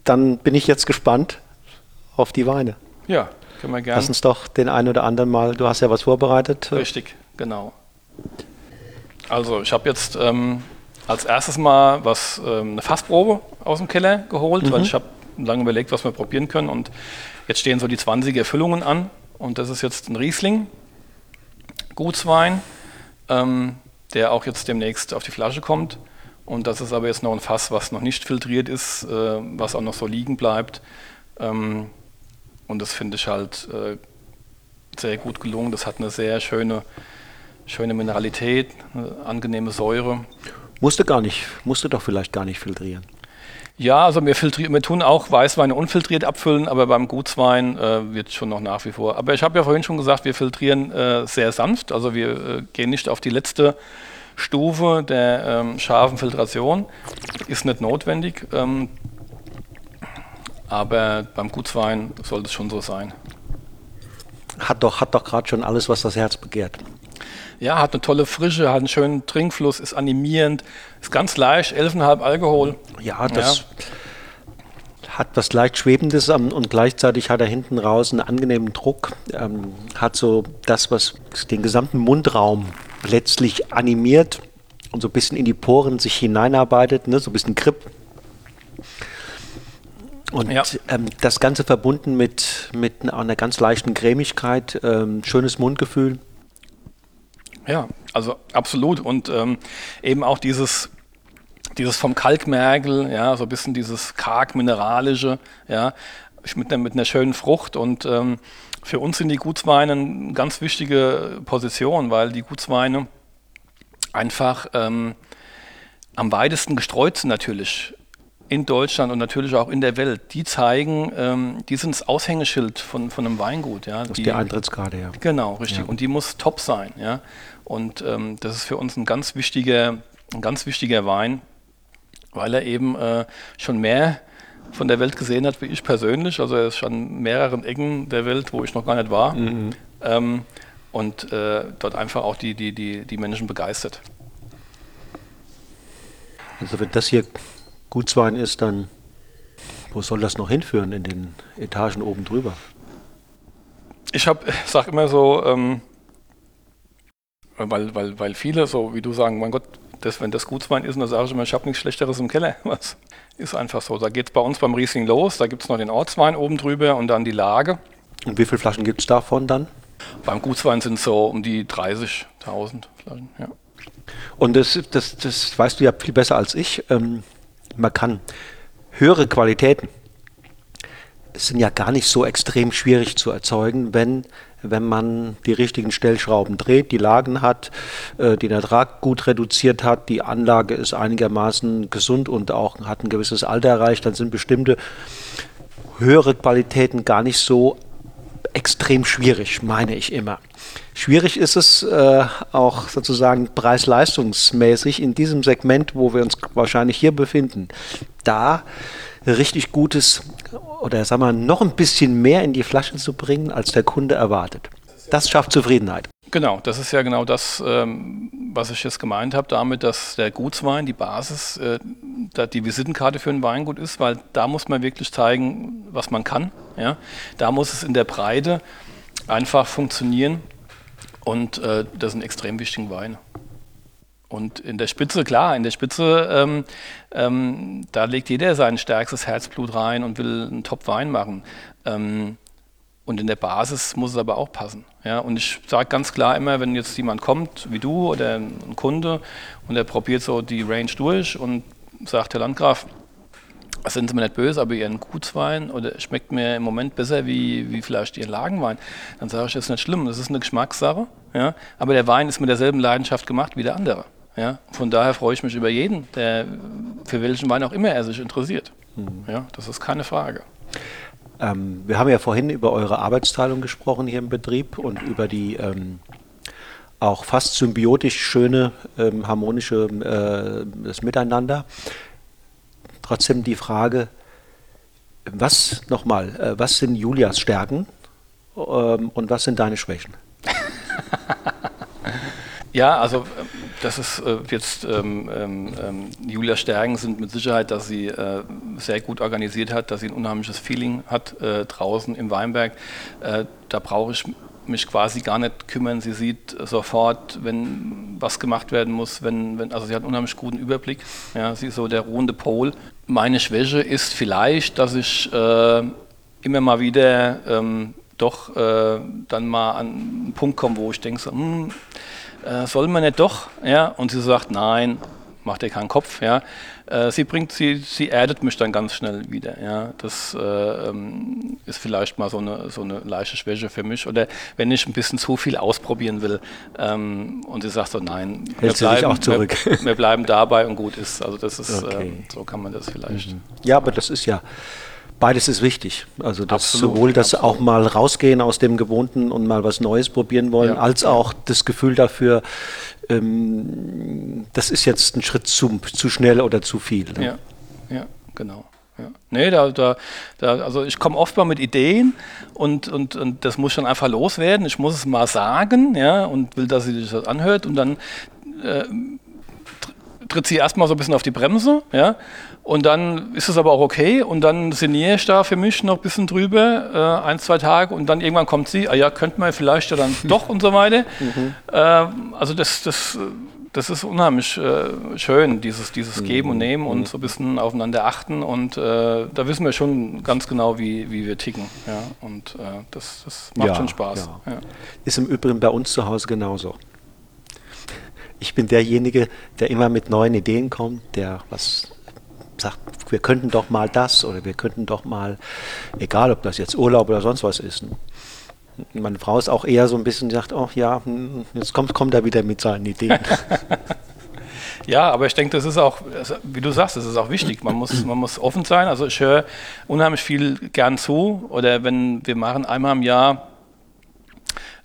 B: dann bin ich jetzt gespannt auf die Weine.
A: Ja, können wir gerne.
B: Lass uns doch den einen oder anderen mal, du hast ja was vorbereitet.
A: Richtig, genau. Also ich habe jetzt ähm, als erstes mal was, ähm, eine Fassprobe aus dem Keller geholt, mhm. weil ich habe lange überlegt, was wir probieren können. Und jetzt stehen so die 20er Füllungen an. Und das ist jetzt ein Riesling, Gutswein, ähm, der auch jetzt demnächst auf die Flasche kommt. Und das ist aber jetzt noch ein Fass, was noch nicht filtriert ist, äh, was auch noch so liegen bleibt. Ähm, und das finde ich halt äh, sehr gut gelungen. Das hat eine sehr schöne, schöne Mineralität, eine angenehme Säure.
B: Musste gar nicht, musste doch vielleicht gar nicht filtrieren.
A: Ja, also wir, wir tun auch Weißweine unfiltriert abfüllen, aber beim Gutswein äh, wird schon noch nach wie vor. Aber ich habe ja vorhin schon gesagt, wir filtrieren äh, sehr sanft, also wir äh, gehen nicht auf die letzte Stufe der ähm, scharfen Filtration. Ist nicht notwendig, ähm, aber beim Gutswein sollte es schon so sein.
B: Hat doch, hat doch gerade schon alles, was das Herz begehrt.
A: Ja, hat eine tolle Frische, hat einen schönen Trinkfluss, ist animierend, ist ganz leicht, 11,5 Alkohol.
B: Ja, das ja. hat was leicht Schwebendes und gleichzeitig hat er hinten raus einen angenehmen Druck, ähm, hat so das, was den gesamten Mundraum letztlich animiert und so ein bisschen in die Poren sich hineinarbeitet, ne, so ein bisschen Grip. Und ja. ähm, das Ganze verbunden mit, mit einer ganz leichten Cremigkeit, ähm, schönes Mundgefühl.
A: Ja, also absolut. Und ähm, eben auch dieses, dieses vom Kalkmergel, ja, so ein bisschen dieses karg-mineralische, ja, mit einer, mit einer schönen Frucht. Und ähm, für uns sind die Gutsweine eine ganz wichtige Position, weil die Gutsweine einfach ähm, am weitesten gestreut sind natürlich in Deutschland und natürlich auch in der Welt, die zeigen, ähm, die sind das Aushängeschild von, von einem Weingut. Ja,
B: das
A: ist
B: die Eintrittskarte, ja.
A: Genau, richtig. Ja. Und die muss top sein. Ja. Und ähm, das ist für uns ein ganz wichtiger, ein ganz wichtiger Wein, weil er eben äh, schon mehr von der Welt gesehen hat wie ich persönlich. Also er ist schon in mehreren Ecken der Welt, wo ich noch gar nicht war. Mhm. Ähm, und äh, dort einfach auch die, die, die, die Menschen begeistert.
B: Also wenn das hier Gutswein ist, dann wo soll das noch hinführen in den Etagen oben drüber?
A: Ich sage immer so, ähm, weil, weil, weil viele, so wie du sagen, mein Gott, das, wenn das Gutswein ist, dann sage ich immer, ich habe nichts Schlechteres im Keller. Was ist einfach so. Da geht es bei uns beim Riesling los, da gibt es noch den Ortswein oben drüber und dann die Lage.
B: Und wie viele Flaschen gibt es davon dann?
A: Beim Gutswein sind es so um die 30.000 Flaschen, ja.
B: Und das, das, das weißt du ja viel besser als ich. Ähm, man kann höhere Qualitäten sind ja gar nicht so extrem schwierig zu erzeugen, wenn wenn man die richtigen Stellschrauben dreht, die Lagen hat, äh, den Ertrag gut reduziert hat, die Anlage ist einigermaßen gesund und auch hat ein gewisses Alter erreicht, dann sind bestimmte höhere Qualitäten gar nicht so extrem schwierig, meine ich immer. Schwierig ist es äh, auch sozusagen preis-leistungsmäßig in diesem Segment, wo wir uns wahrscheinlich hier befinden, da richtig gutes oder sagen wir noch ein bisschen mehr in die Flasche zu bringen, als der Kunde erwartet. Das schafft Zufriedenheit.
A: Genau, das ist ja genau das, ähm, was ich jetzt gemeint habe, damit, dass der Gutswein die Basis, äh, die Visitenkarte für ein Weingut ist, weil da muss man wirklich zeigen, was man kann. Ja? Da muss es in der Breite einfach funktionieren und äh, das sind extrem wichtige Weine. Und in der Spitze, klar, in der Spitze, ähm, ähm, da legt jeder sein stärkstes Herzblut rein und will einen Top-Wein machen. Ähm, und in der Basis muss es aber auch passen. Ja? Und ich sage ganz klar immer, wenn jetzt jemand kommt, wie du oder ein Kunde, und er probiert so die Range durch und sagt, Herr Landgraf, sind Sie mir nicht böse, aber Ihren Gutswein oder schmeckt mir im Moment besser wie, wie vielleicht Ihren Lagenwein, dann sage ich, das ist nicht schlimm, das ist eine Geschmackssache. Ja? Aber der Wein ist mit derselben Leidenschaft gemacht wie der andere. Ja, von daher freue ich mich über jeden, der für welchen Wein auch immer er sich interessiert. Mhm. Ja, das ist keine Frage.
B: Ähm, wir haben ja vorhin über eure Arbeitsteilung gesprochen hier im Betrieb und über die ähm, auch fast symbiotisch schöne, ähm, harmonische äh, das Miteinander. Trotzdem die Frage, was nochmal, äh, was sind Julias Stärken ähm, und was sind deine Schwächen?
A: ja, also das ist äh, jetzt ähm, ähm, ähm, Julia Stärken sind mit Sicherheit, dass sie äh, sehr gut organisiert hat, dass sie ein unheimliches Feeling hat äh, draußen im Weinberg. Äh, da brauche ich mich quasi gar nicht kümmern. Sie sieht sofort, wenn was gemacht werden muss, wenn, wenn also sie hat einen unheimlich guten Überblick. Ja, sie ist so der ruhende Pol. Meine Schwäche ist vielleicht, dass ich äh, immer mal wieder ähm, doch äh, dann mal an einen Punkt komme, wo ich denke, so, hm, äh, soll man nicht doch? Ja, und sie sagt, nein, mach dir keinen Kopf, ja. Äh, sie bringt, sie, sie erdet mich dann ganz schnell wieder, ja. Das äh, ähm, ist vielleicht mal so eine, so eine leichte Schwäche für mich. Oder wenn ich ein bisschen zu viel ausprobieren will ähm, und sie sagt so, nein,
B: wir bleiben, auch zurück.
A: Wir, wir, bleiben dabei und gut ist. Also das ist, okay. äh, so kann man das vielleicht. Mhm.
B: Ja, aber das ist ja Beides ist wichtig. Also das sowohl das absolut. auch mal rausgehen aus dem Gewohnten und mal was Neues probieren wollen, ja. als auch das Gefühl dafür, ähm, das ist jetzt ein Schritt zu, zu schnell oder zu viel.
A: Ne? Ja, ja, genau. Ja. Nee, da, da, da, also ich komme oft mal mit Ideen und, und, und das muss schon einfach loswerden. Ich muss es mal sagen, ja, und will, dass sie sich das anhört und dann äh, tritt sie erstmal so ein bisschen auf die Bremse, ja, und dann ist es aber auch okay und dann sinniere ich da für mich noch ein bisschen drüber, äh, ein, zwei Tage und dann irgendwann kommt sie, ah ja, könnte man vielleicht ja dann doch und so weiter. Mhm. Äh, also das, das, das ist unheimlich äh, schön, dieses, dieses mhm. Geben und Nehmen und mhm. so ein bisschen aufeinander achten und äh, da wissen wir schon ganz genau, wie, wie wir ticken. Ja? Und äh, das, das macht ja, schon Spaß.
B: Ja. Ja. Ist im Übrigen bei uns zu Hause genauso. Ich bin derjenige, der immer mit neuen Ideen kommt, der was sagt, wir könnten doch mal das oder wir könnten doch mal, egal ob das jetzt Urlaub oder sonst was ist. Meine Frau ist auch eher so ein bisschen, sagt, oh ja, hm, jetzt kommt, kommt er wieder mit seinen Ideen.
A: Ja, aber ich denke, das ist auch, wie du sagst, das ist auch wichtig. Man muss, man muss offen sein. Also ich höre unheimlich viel gern zu. Oder wenn wir machen einmal im Jahr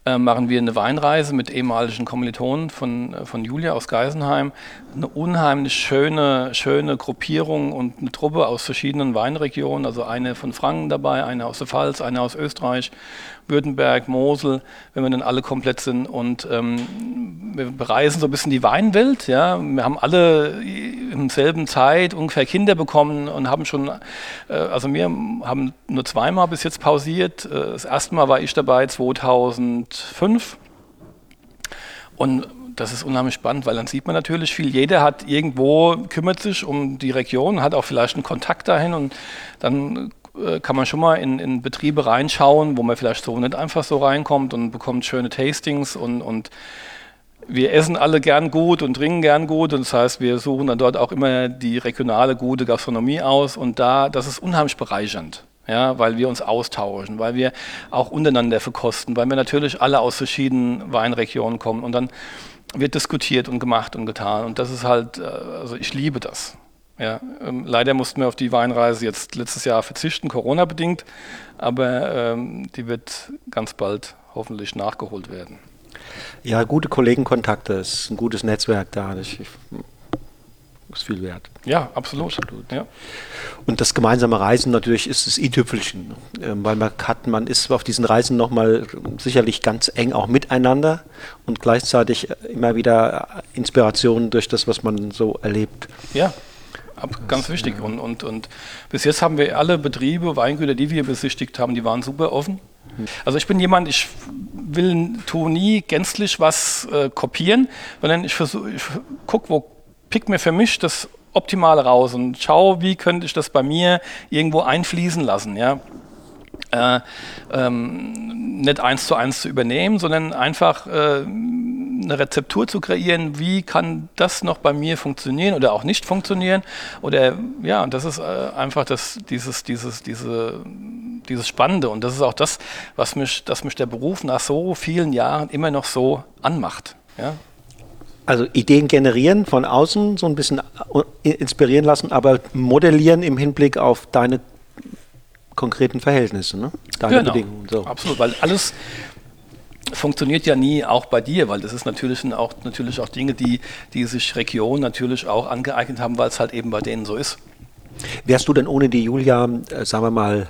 A: äh, machen wir eine Weinreise mit ehemaligen Kommilitonen von, äh, von Julia aus Geisenheim. Eine unheimlich schöne, schöne Gruppierung und eine Truppe aus verschiedenen Weinregionen. Also eine von Franken dabei, eine aus der Pfalz, eine aus Österreich. Württemberg, Mosel, wenn wir dann alle komplett sind. Und ähm, wir bereisen so ein bisschen die Weinwelt. Ja. Wir haben alle in selben Zeit ungefähr Kinder bekommen und haben schon, äh, also wir haben nur zweimal bis jetzt pausiert. Äh, das erste Mal war ich dabei 2005. Und das ist unheimlich spannend, weil dann sieht man natürlich viel. Jeder hat irgendwo, kümmert sich um die Region, hat auch vielleicht einen Kontakt dahin und dann äh, kann man schon mal in, in, Betriebe reinschauen, wo man vielleicht so nicht einfach so reinkommt und bekommt schöne Tastings und, und wir essen alle gern gut und trinken gern gut und das heißt, wir suchen dann dort auch immer die regionale gute Gastronomie aus und da, das ist unheimlich bereichernd. Ja, weil wir uns austauschen, weil wir auch untereinander verkosten, weil wir natürlich alle aus verschiedenen Weinregionen kommen und dann wird diskutiert und gemacht und getan und das ist halt, äh, also ich liebe das. Ja, ähm, leider mussten wir auf die Weinreise jetzt letztes Jahr verzichten, Corona bedingt, aber ähm, die wird ganz bald hoffentlich nachgeholt werden.
B: Ja, gute Kollegenkontakte ist ein gutes Netzwerk da. Ich, ich, ist viel wert.
A: Ja, absolut. absolut. Ja.
B: Und das gemeinsame Reisen natürlich ist das i-Tüpfelchen, ähm, weil man hat, man ist auf diesen Reisen nochmal sicherlich ganz eng auch miteinander und gleichzeitig immer wieder Inspirationen durch das, was man so erlebt.
A: Ja, ganz wichtig. Und, und, und bis jetzt haben wir alle Betriebe, Weingüter, die wir besichtigt haben, die waren super offen. Also ich bin jemand, ich will tu nie gänzlich was äh, kopieren, sondern ich versuche, ich gucke, wo pick mir für mich das Optimale raus und schau, wie könnte ich das bei mir irgendwo einfließen lassen, ja. Äh, ähm, nicht eins zu eins zu übernehmen, sondern einfach äh, eine Rezeptur zu kreieren, wie kann das noch bei mir funktionieren oder auch nicht funktionieren. Oder ja, das ist äh, einfach das, dieses, dieses, diese, dieses Spannende. Und das ist auch das, was mich, dass mich der Beruf nach so vielen Jahren immer noch so anmacht. Ja?
B: Also Ideen generieren von außen, so ein bisschen äh, inspirieren lassen, aber modellieren im Hinblick auf deine konkreten Verhältnisse, ne?
A: deine genau. Bedingungen. So. Absolut, weil alles, funktioniert ja nie auch bei dir, weil das ist natürlich auch, natürlich auch Dinge, die, die sich Region natürlich auch angeeignet haben, weil es halt eben bei denen so ist.
B: Wärst du denn ohne die Julia, äh, sagen wir mal,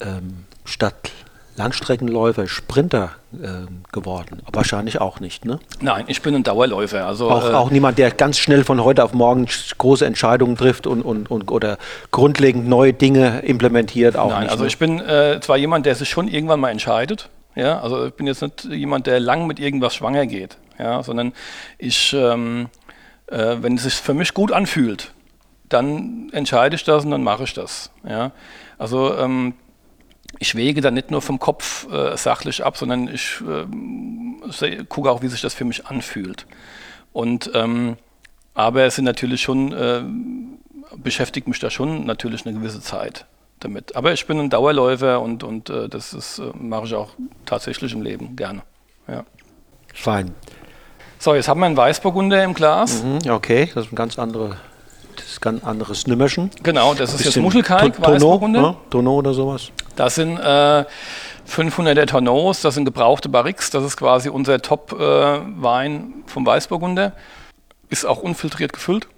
B: ähm, statt Langstreckenläufer Sprinter äh, geworden? Wahrscheinlich auch nicht, ne?
A: Nein, ich bin ein Dauerläufer. Also,
B: auch, äh, auch niemand, der ganz schnell von heute auf morgen große Entscheidungen trifft und, und, und oder grundlegend neue Dinge implementiert. Auch
A: nein,
B: nicht,
A: also
B: ne?
A: ich bin äh, zwar jemand, der sich schon irgendwann mal entscheidet, ja, also ich bin jetzt nicht jemand, der lang mit irgendwas schwanger geht, ja, sondern ich, ähm, äh, wenn es sich für mich gut anfühlt, dann entscheide ich das und dann mache ich das. Ja. Also ähm, ich wege da nicht nur vom Kopf äh, sachlich ab, sondern ich äh, gucke auch, wie sich das für mich anfühlt. Und ähm, Aber es sind natürlich schon, äh, beschäftigt mich da schon natürlich eine gewisse Zeit damit. Aber ich bin ein Dauerläufer und, und äh, das ist, äh, mache ich auch tatsächlich im Leben gerne. Ja.
B: Fein.
A: So, jetzt haben wir einen Weißburgunder im Glas.
B: Mhm, okay, das ist ein ganz andere, ist ganz anderes Nimmerchen.
A: Genau, das ist jetzt Muschelkalk,
B: Tonneau, Weißburgunder. Ne? Tonneau oder sowas.
A: Das sind äh, 500er Tonneaus, das sind gebrauchte Barriques, das ist quasi unser Top-Wein äh, vom Weißburgunder. Ist auch unfiltriert gefüllt.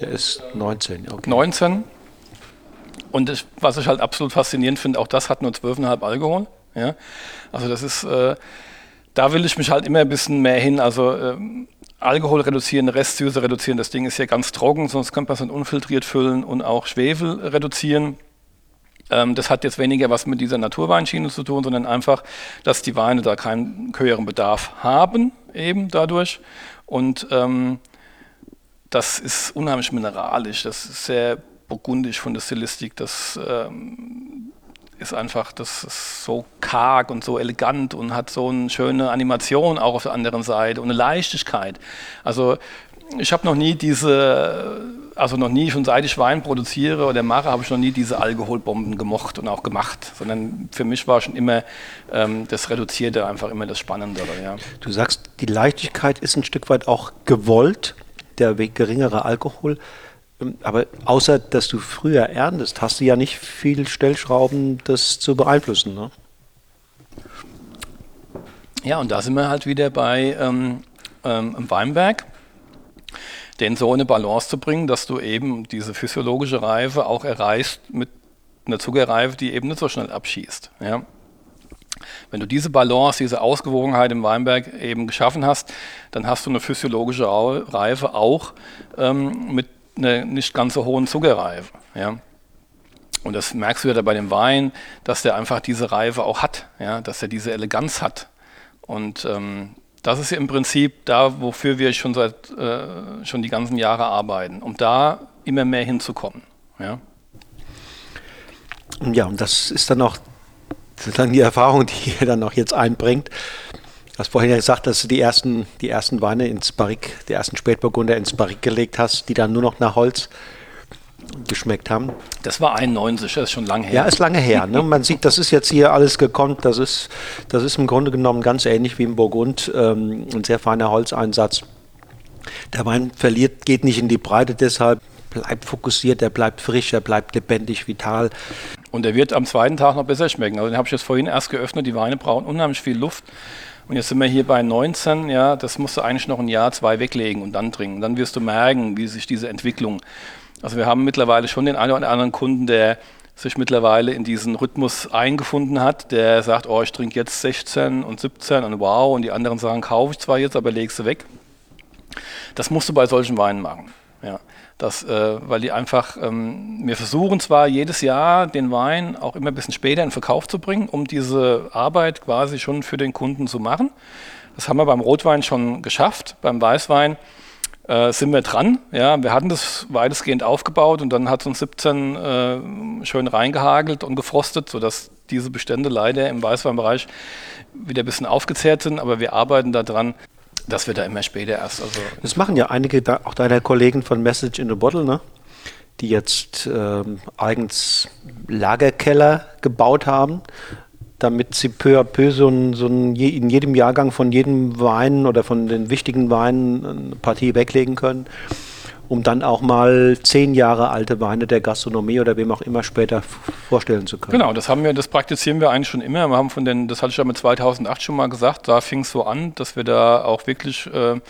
B: Der ist 19,
A: okay. 19. Und ich, was ich halt absolut faszinierend finde, auch das hat nur 12,5 Alkohol. Ja? Also das ist, äh, da will ich mich halt immer ein bisschen mehr hin. Also äh, Alkohol reduzieren, Restsüße reduzieren, das Ding ist ja ganz trocken, sonst könnte man es dann unfiltriert füllen und auch Schwefel reduzieren. Ähm, das hat jetzt weniger was mit dieser Naturweinschiene zu tun, sondern einfach, dass die Weine da keinen höheren Bedarf haben, eben dadurch. Und ähm, das ist unheimlich mineralisch, das ist sehr burgundisch von der Stilistik. Das ähm, ist einfach, das ist so karg und so elegant und hat so eine schöne Animation auch auf der anderen Seite und eine Leichtigkeit. Also ich habe noch nie diese, also noch nie, schon seit ich Wein produziere oder mache, habe ich noch nie diese Alkoholbomben gemocht und auch gemacht, sondern für mich war schon immer ähm, das Reduzierte einfach immer das Spannendere. Ja.
B: Du sagst, die Leichtigkeit ist ein Stück weit auch gewollt, der geringere Alkohol. Aber außer, dass du früher erntest, hast du ja nicht viel Stellschrauben, das zu beeinflussen. Ne?
A: Ja, und da sind wir halt wieder bei ähm, ähm, Weinberg, den so eine Balance zu bringen, dass du eben diese physiologische Reife auch erreichst mit einer Zuckerreife, die eben nicht so schnell abschießt. Ja? Wenn du diese Balance, diese Ausgewogenheit im Weinberg eben geschaffen hast, dann hast du eine physiologische Reife auch ähm, mit einer nicht ganz so hohen Zuckerreife. Ja? Und das merkst du ja bei dem Wein, dass der einfach diese Reife auch hat, ja? dass er diese Eleganz hat. Und ähm, das ist ja im Prinzip da, wofür wir schon seit äh, schon die ganzen Jahre arbeiten, um da immer mehr hinzukommen. Ja,
B: ja und das ist dann auch sozusagen die Erfahrung, die ihr dann auch jetzt einbringt. Du hast vorhin ja gesagt, dass du die ersten, die ersten Weine ins Barrik, die ersten Spätburgunder ins Barrik gelegt hast, die dann nur noch nach Holz geschmeckt haben.
A: Das war 91, das ist schon lange her.
B: Ja, ist lange her. Ne? Man sieht, das ist jetzt hier alles gekommen. Das ist, das ist im Grunde genommen ganz ähnlich wie im Burgund. Ähm, ein sehr feiner Holzeinsatz. Der Wein verliert, geht nicht in die Breite, deshalb bleibt fokussiert, er bleibt frisch, er bleibt lebendig, vital.
A: Und er wird am zweiten Tag noch besser schmecken. Also den habe ich jetzt vorhin erst geöffnet. Die Weine brauchen unheimlich viel Luft. Und jetzt sind wir hier bei 19, ja, das musst du eigentlich noch ein Jahr, zwei weglegen und dann trinken. Dann wirst du merken, wie sich diese Entwicklung. Also wir haben mittlerweile schon den einen oder anderen Kunden, der sich mittlerweile in diesen Rhythmus eingefunden hat, der sagt, oh, ich trinke jetzt 16 und 17 und wow, und die anderen sagen, kaufe ich zwar jetzt, aber legst du weg. Das musst du bei solchen Weinen machen. Ja. Das, äh, weil die einfach, ähm, wir versuchen zwar jedes Jahr den Wein auch immer ein bisschen später in Verkauf zu bringen, um diese Arbeit quasi schon für den Kunden zu machen. Das haben wir beim Rotwein schon geschafft. Beim Weißwein äh, sind wir dran. Ja, wir hatten das weitestgehend aufgebaut und dann hat es uns 17 äh, schön reingehagelt und gefrostet, sodass diese Bestände leider im Weißweinbereich wieder ein bisschen aufgezehrt sind, aber wir arbeiten daran, das wird da immer später erst. Also
B: das machen ja einige auch deiner Kollegen von Message in a Bottle, ne? die jetzt ähm, eigens Lagerkeller gebaut haben, damit sie peu à peu so, ein, so ein, in jedem Jahrgang von jedem Wein oder von den wichtigen Weinen eine Partie weglegen können um dann auch mal zehn Jahre alte Weine der Gastronomie oder wem auch immer später vorstellen zu können.
A: Genau, das haben wir, das praktizieren wir eigentlich schon immer. Wir haben von den, das hatte ich ja mit 2008 schon mal gesagt, da fing es so an, dass wir da auch wirklich äh,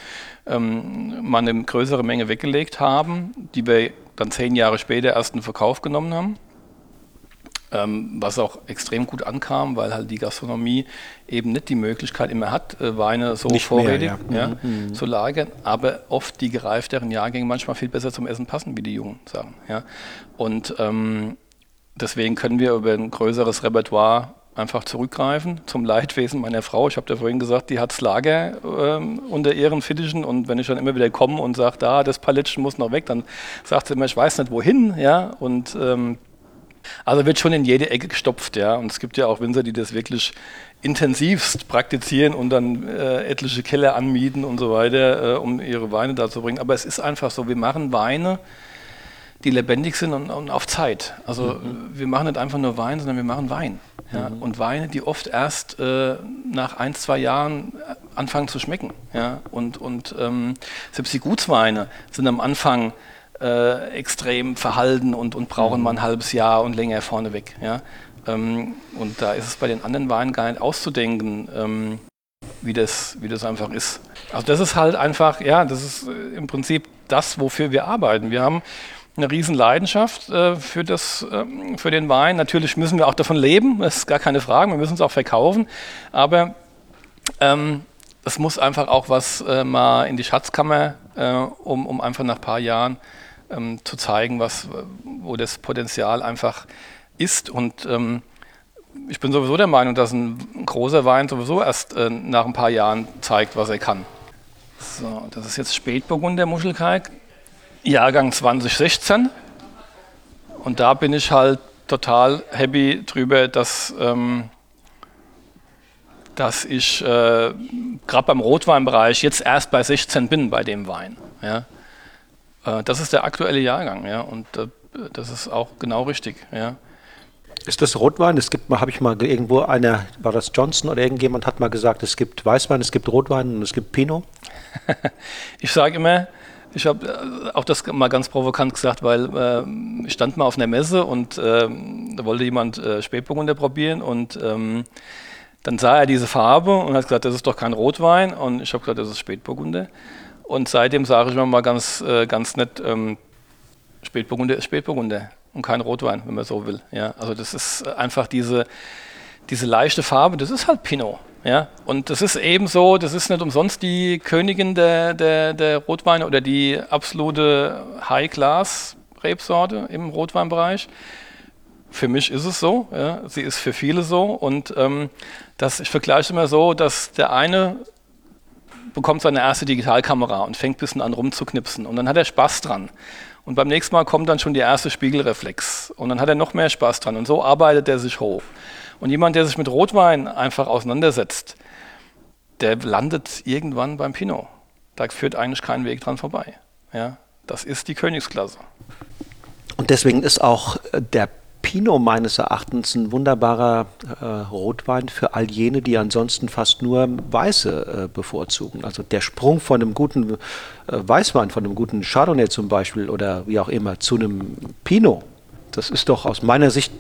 A: ähm, mal eine größere Menge weggelegt haben, die wir dann zehn Jahre später erst in Verkauf genommen haben was auch extrem gut ankam, weil halt die Gastronomie eben nicht die Möglichkeit immer hat, äh, Weine so nicht vorrätig mehr, ja. Ja, mhm. zu lagern, aber oft die gereifteren Jahrgänge manchmal viel besser zum Essen passen, wie die jungen sagen. Ja. Und ähm, deswegen können wir über ein größeres Repertoire einfach zurückgreifen zum Leidwesen meiner Frau. Ich habe ja vorhin gesagt, die hat das Lager ähm, unter ihren Fittichen und wenn ich dann immer wieder komme und sage, da, das Palettchen muss noch weg, dann sagt sie immer, ich weiß nicht wohin, ja, und ähm, Also wird schon in jede Ecke gestopft, ja. Und es gibt ja auch Winzer, die das wirklich intensivst praktizieren und dann äh, etliche Keller anmieten und so weiter, äh, um ihre Weine da zu bringen. Aber es ist einfach so, wir machen Weine, die lebendig sind und, und auf Zeit. Also mhm. wir machen nicht einfach nur Wein, sondern wir machen Wein. Ja? Mhm. Und Weine, die oft erst äh, nach ein, zwei Jahren äh, anfangen zu schmecken. Ja? Und, und ähm, selbst die Gutsweine sind am Anfang äh, extrem verhalten und, und brauchen mhm. mal ein halbes Jahr und länger vorneweg. Ja? Ähm, und da ist es bei den anderen Weinen gar nicht auszudenken, ähm, wie, das, wie das einfach ist. Also das ist halt einfach, ja, das ist äh, im Prinzip das, wofür wir arbeiten. Wir haben eine riesen Leidenschaft äh, für, das, äh, für den Wein. Natürlich müssen wir auch davon leben, das ist gar keine Frage, wir müssen es auch verkaufen, aber ähm, es muss einfach auch was äh, mal in die Schatzkammer, äh, um, um einfach nach ein paar Jahren ähm, zu zeigen, was, wo das Potenzial einfach ist. Und ähm, ich bin sowieso der Meinung, dass ein, großer Wein sowieso erst äh, nach ein paar Jahren zeigt, was er kann. So, das ist jetzt Spätburgunder Muschelkalk, Jahrgang 2016. Und da bin ich halt total happy drüber, dass, ähm, dass ich äh, gerade beim Rotweinbereich jetzt erst bei 16 bin bei dem Wein. Ja. Äh, das ist der aktuelle Jahrgang, ja, und äh, das ist auch genau richtig, ja.
B: Ist das Rotwein? Es gibt mal, habe ich mal irgendwo einer, war das Johnson oder irgendjemand hat mal gesagt, es gibt Weißwein, es gibt Rotwein und es gibt Pinot.
A: ich sage immer, ich habe äh, auch das mal ganz provokant gesagt, weil äh, ich stand mal auf einer Messe und äh, da wollte jemand äh, Spätburgunder probieren und ähm, dann sah er diese Farbe und hat gesagt, das ist doch kein Rotwein und ich habe gesagt, das ist Spätburgunder. Und seitdem sage ich mir mal ganz, äh, ganz nett, ähm, Spätburgunder ist Spätburgunder und kein Rotwein, wenn man so will. Ja, also das ist einfach diese, diese leichte Farbe, das ist halt Pinot. Ja, und das ist eben so, das ist nicht umsonst die Königin der, der, der Rotweine oder die absolute High-Class-Rebsorte im Rotweinbereich. Für mich ist es so, ja, sie ist für viele so und ähm, das, ich vergleiche immer so, dass der eine bekommt seine erste Digitalkamera und fängt ein bisschen an rumzuknipsen und dann hat er Spaß dran. Und beim nächsten Mal kommt dann schon die erste Spiegelreflex und dann hat er noch mehr Spaß dran und so arbeitet er sich hoch. Und jemand, der sich mit Rotwein einfach auseinandersetzt, der landet irgendwann beim Pinot. Da führt eigentlich kein Weg dran vorbei. Ja, das ist die Königsklasse.
B: Und deswegen ist auch der Pinot meines Erachtens ein wunderbarer äh, Rotwein für all jene, die ansonsten fast nur Weiße äh, bevorzugen. Also der Sprung von einem guten äh, Weißwein, von einem guten Chardonnay zum Beispiel oder wie auch immer zu einem Pinot, das ist doch aus meiner Sicht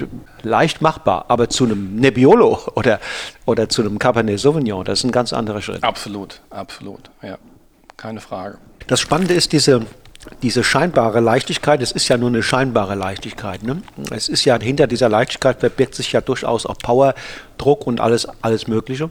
B: leicht machbar. Aber zu einem Nebbiolo oder, oder zu einem Cabernet Sauvignon, das ist ein ganz anderer Schritt.
A: Absolut, absolut, ja, keine Frage.
B: Das Spannende ist diese diese scheinbare Leichtigkeit, es ist ja nur eine scheinbare Leichtigkeit. Ne? Es ist ja hinter dieser Leichtigkeit verbirgt sich ja durchaus auch Power, Druck und alles, alles Mögliche.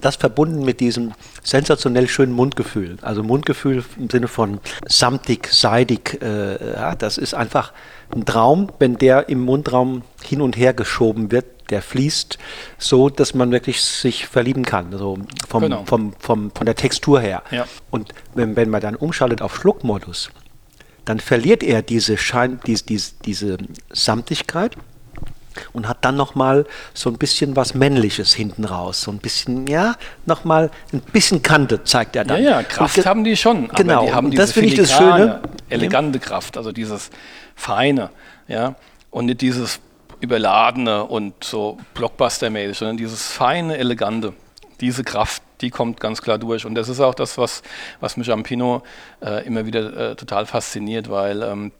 B: Das verbunden mit diesem sensationell schönen Mundgefühl. Also Mundgefühl im Sinne von samtig, seidig. Äh, ja, das ist einfach ein Traum, wenn der im Mundraum hin und her geschoben wird der fließt so, dass man wirklich sich verlieben kann, also vom, genau. vom, vom, von der Textur her. Ja. Und wenn, wenn man dann umschaltet auf Schluckmodus, dann verliert er diese, Schein, diese, diese, diese Samtigkeit und hat dann nochmal so ein bisschen was Männliches hinten raus. So ein bisschen, ja, nochmal ein bisschen Kante zeigt er dann.
A: Ja, ja, Kraft haben die schon.
B: Genau,
A: die haben
B: das finde ich das Schöne.
A: Elegante Kraft, also dieses Feine, ja. Und nicht dieses überladene und so Blockbuster-mäßig, sondern dieses feine, elegante, diese Kraft, die kommt ganz klar durch. Und das ist auch das, was, was mich am Pinot äh, immer wieder äh, total fasziniert, weil ähm,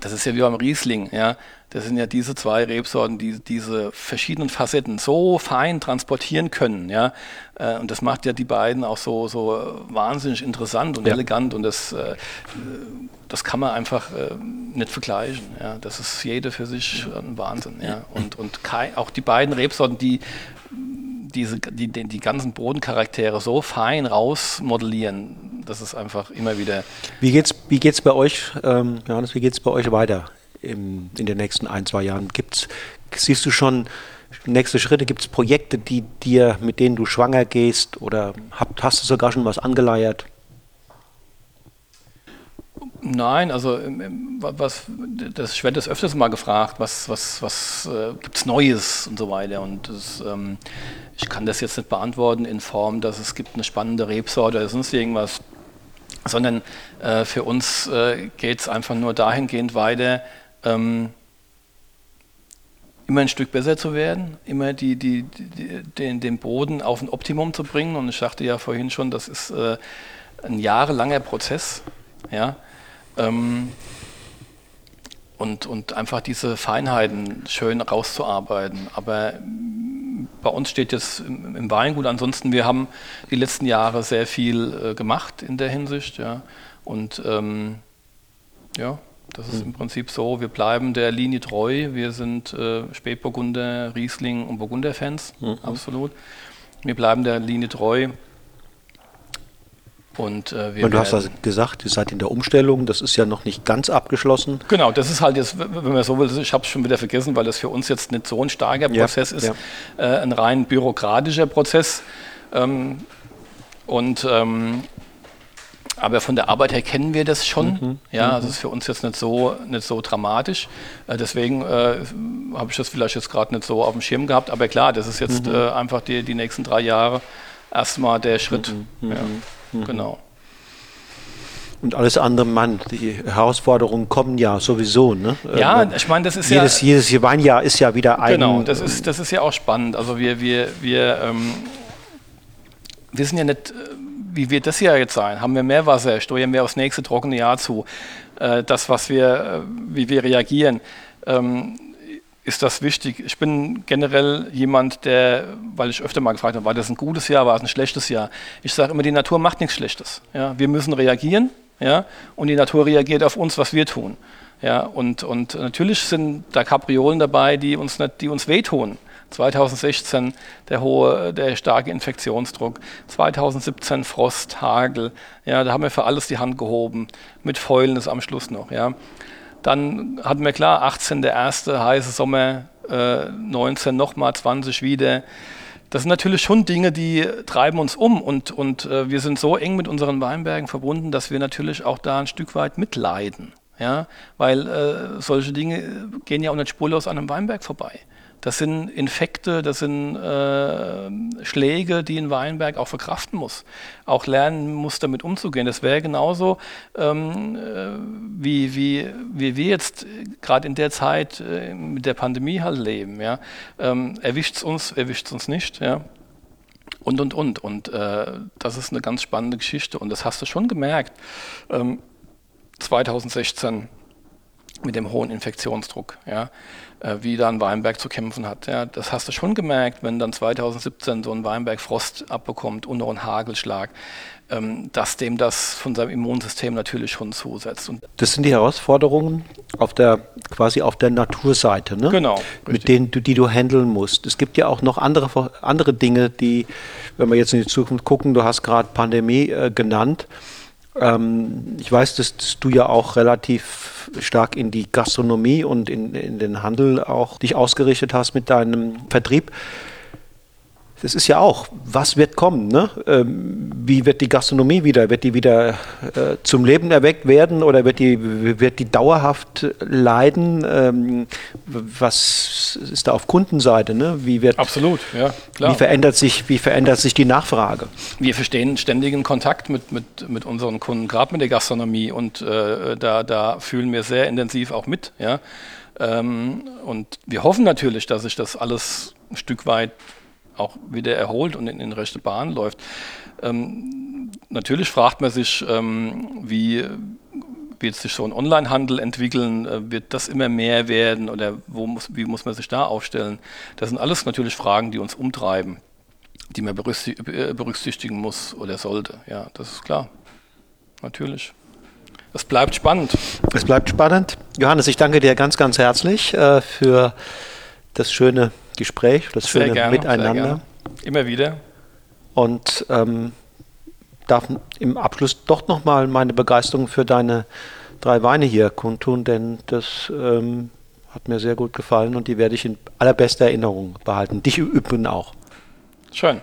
A: das ist ja wie beim Riesling, ja. Das sind ja diese zwei Rebsorten, die diese verschiedenen Facetten so fein transportieren können, ja. Äh, und das macht ja die beiden auch so, so wahnsinnig interessant und ja. elegant und das, äh, das kann man einfach äh, nicht vergleichen, ja. Das ist jede für sich ein Wahnsinn, ja. Und, und auch die beiden Rebsorten, die diese, die, die, die ganzen Bodencharaktere so fein rausmodellieren, das ist einfach immer wieder.
B: Wie geht's, wie geht's bei euch, ähm, Johannes, wie geht's bei euch weiter im, in den nächsten ein, zwei Jahren? Gibt's, siehst du schon nächste Schritte? Gibt es Projekte, die dir, mit denen du schwanger gehst oder hab, hast du sogar schon was angeleiert?
A: Nein, also was, das, ich werde das öfters mal gefragt, was, was, was äh, gibt es Neues und so weiter. Und das, ähm, ich kann das jetzt nicht beantworten in Form, dass es gibt eine spannende Rebsorte oder sonst irgendwas, sondern äh, für uns äh, geht es einfach nur dahingehend weiter, ähm, immer ein Stück besser zu werden, immer die, die, die, den, den Boden auf ein Optimum zu bringen. Und ich sagte ja vorhin schon, das ist äh, ein jahrelanger Prozess. Ja? Ähm, und, und einfach diese Feinheiten schön rauszuarbeiten. Aber bei uns steht jetzt im, im Weingut, ansonsten, wir haben die letzten Jahre sehr viel äh, gemacht in der Hinsicht. Ja? Und ähm, ja, das ist im Prinzip so, wir bleiben der Linie treu. Wir sind äh, Spätburgunder, Riesling und Burgunder-Fans, mhm. absolut. Wir bleiben der Linie treu.
B: Und, äh, wir du hast also gesagt, ihr seid in der Umstellung, das ist ja noch nicht ganz abgeschlossen.
A: Genau, das ist halt jetzt, wenn man so will, ich habe es schon wieder vergessen, weil das für uns jetzt nicht so ein starker Prozess ja, ist, ja. Äh, ein rein bürokratischer Prozess. Ähm, und ähm, aber von der Arbeit her kennen wir das schon. Mhm. Ja, mhm. also ist für uns jetzt nicht so, nicht so dramatisch. Äh, deswegen äh, habe ich das vielleicht jetzt gerade nicht so auf dem Schirm gehabt. Aber klar, das ist jetzt mhm. äh, einfach die, die nächsten drei Jahre erstmal der Schritt. Mhm. Ja, mhm. genau.
B: Und alles andere, Mann, die Herausforderungen kommen ja sowieso. Ne?
A: Ja, äh, ich meine, das ist
B: jedes, ja. Jedes Weinjahr ist ja wieder ein.
A: Genau, das ist, das ist ja auch spannend. Also wir, wir, wir ähm, wissen ja nicht wie wird das Jahr jetzt sein? Haben wir mehr Wasser? Steuern wir aufs nächste trockene Jahr zu? Äh, das, was wir, äh, wie wir reagieren, ähm, ist das wichtig. Ich bin generell jemand, der, weil ich öfter mal gefragt habe, war das ein gutes Jahr, war es ein schlechtes Jahr? Ich sage immer, die Natur macht nichts Schlechtes. Ja? Wir müssen reagieren ja? und die Natur reagiert auf uns, was wir tun. Ja? Und, und natürlich sind da Kapriolen dabei, die uns, nicht, die uns wehtun. 2016 der hohe, der starke Infektionsdruck, 2017 Frost, Hagel, ja, da haben wir für alles die Hand gehoben, mit Fäulen ist am Schluss noch, ja. Dann hatten wir klar, 18 der erste heiße Sommer, äh, 19 nochmal, 20 wieder. Das sind natürlich schon Dinge, die treiben uns um und, und äh, wir sind so eng mit unseren Weinbergen verbunden, dass wir natürlich auch da ein Stück weit mitleiden. Ja? Weil äh, solche Dinge gehen ja auch nicht spurlos an einem Weinberg vorbei. Das sind Infekte, das sind äh, Schläge, die ein Weinberg auch verkraften muss, auch lernen muss, damit umzugehen. Das wäre genauso, ähm, äh, wie, wie, wie wir jetzt gerade in der Zeit äh, mit der Pandemie halt leben. Ja? Ähm, erwischt es uns, erwischt es uns nicht. Ja? Und, und, und. Und äh, das ist eine ganz spannende Geschichte. Und das hast du schon gemerkt. Ähm, 2016 mit dem hohen Infektionsdruck. Ja? Äh, wie dann Weinberg zu kämpfen hat. Ja, das hast du schon gemerkt, wenn dann 2017 so ein Weinberg Frost abbekommt und noch einen Hagelschlag, ähm, dass dem das von seinem Immunsystem natürlich schon zusetzt. Und
B: das sind die Herausforderungen auf der quasi auf der Naturseite, ne?
A: Genau.
B: Richtig. Mit denen du, die du handeln musst. Es gibt ja auch noch andere, andere Dinge, die, wenn wir jetzt in die Zukunft gucken, du hast gerade Pandemie äh, genannt. Ähm, ich weiß, dass, dass, du ja auch relativ stark in die Gastronomie und in, in den Handel auch dich ausgerichtet hast mit deinem Vertrieb das ist ja auch, was wird kommen? Ne? Ähm, wie wird die Gastronomie wieder? Wird die wieder äh, zum Leben erweckt werden oder wird die, wird die dauerhaft leiden? Ähm, was ist da auf Kundenseite? Ne? Wie wird,
A: Absolut, ja,
B: klar. Wie verändert, sich, wie verändert sich die Nachfrage?
A: Wir verstehen ständigen Kontakt mit, mit, mit unseren Kunden, gerade mit der Gastronomie und äh, da, da fühlen wir sehr intensiv auch mit. Ja? Ähm, und wir hoffen natürlich, dass sich das alles ein Stück weit auch wieder erholt und in, in rechte Bahn läuft. Ähm, natürlich fragt man sich, ähm, wie wird sich so ein Onlinehandel entwickeln? Äh, wird das immer mehr werden oder muss, wie muss man sich da aufstellen? Das sind alles natürlich Fragen, die uns umtreiben, die man äh, berücksichtigen muss oder sollte. Ja, das ist klar. Natürlich. Es bleibt spannend.
B: Es bleibt spannend. Johannes, ich danke dir ganz, ganz herzlich äh, für das schöne Gespräch, das sehr schöne gerne, Miteinander.
A: Immer wieder.
B: Und ähm, darf im Abschluss doch nochmal meine Begeisterung für deine drei Weine hier kundtun, denn das ähm, hat mir sehr gut gefallen und die werde ich in allerbester Erinnerung behalten. Dich übrigens auch.
A: Schön.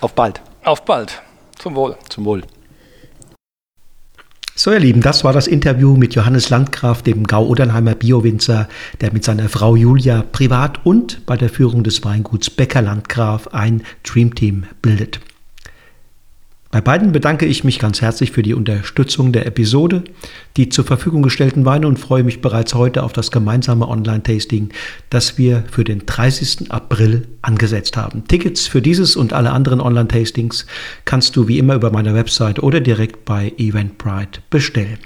B: Auf bald.
A: Auf bald. Zum Wohl.
B: Zum Wohl. So, ihr Lieben, das war das Interview mit Johannes Landgraf, dem Gau-Odernheimer Biowinzer, der mit seiner Frau Julia privat und bei der Führung des Weinguts Becker Landgraf ein Dreamteam bildet. Bei beiden bedanke ich mich ganz herzlich für die Unterstützung der Episode, die zur Verfügung gestellten Weine und freue mich bereits heute auf das gemeinsame Online-Tasting, das wir für den 30. April angesetzt haben. Tickets für dieses und alle anderen Online-Tastings kannst du wie immer über meine Website oder direkt bei Eventbrite bestellen.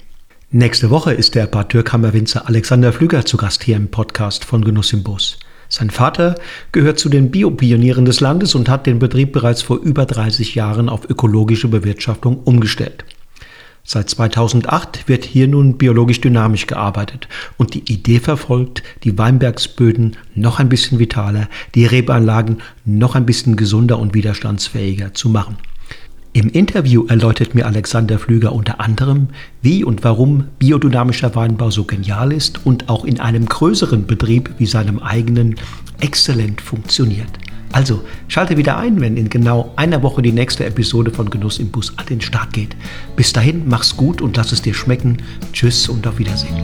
B: Nächste Woche ist der Parteurkammerwinzer Alexander Flüger zu Gast hier im Podcast von Genuss im Bus. Sein Vater gehört zu den Biopionieren des Landes und hat den Betrieb bereits vor über 30 Jahren auf ökologische Bewirtschaftung umgestellt. Seit 2008 wird hier nun biologisch dynamisch gearbeitet und die Idee verfolgt, die Weinbergsböden noch ein bisschen vitaler, die Rebeanlagen noch ein bisschen gesunder und widerstandsfähiger zu machen. Im Interview erläutert mir Alexander Flüger unter anderem, wie und warum biodynamischer Weinbau so genial ist und auch in einem größeren Betrieb wie seinem eigenen exzellent funktioniert. Also schalte wieder ein, wenn in genau einer Woche die nächste Episode von Genuss im Bus an den Start geht. Bis dahin, mach's gut und lass es dir schmecken. Tschüss und auf Wiedersehen.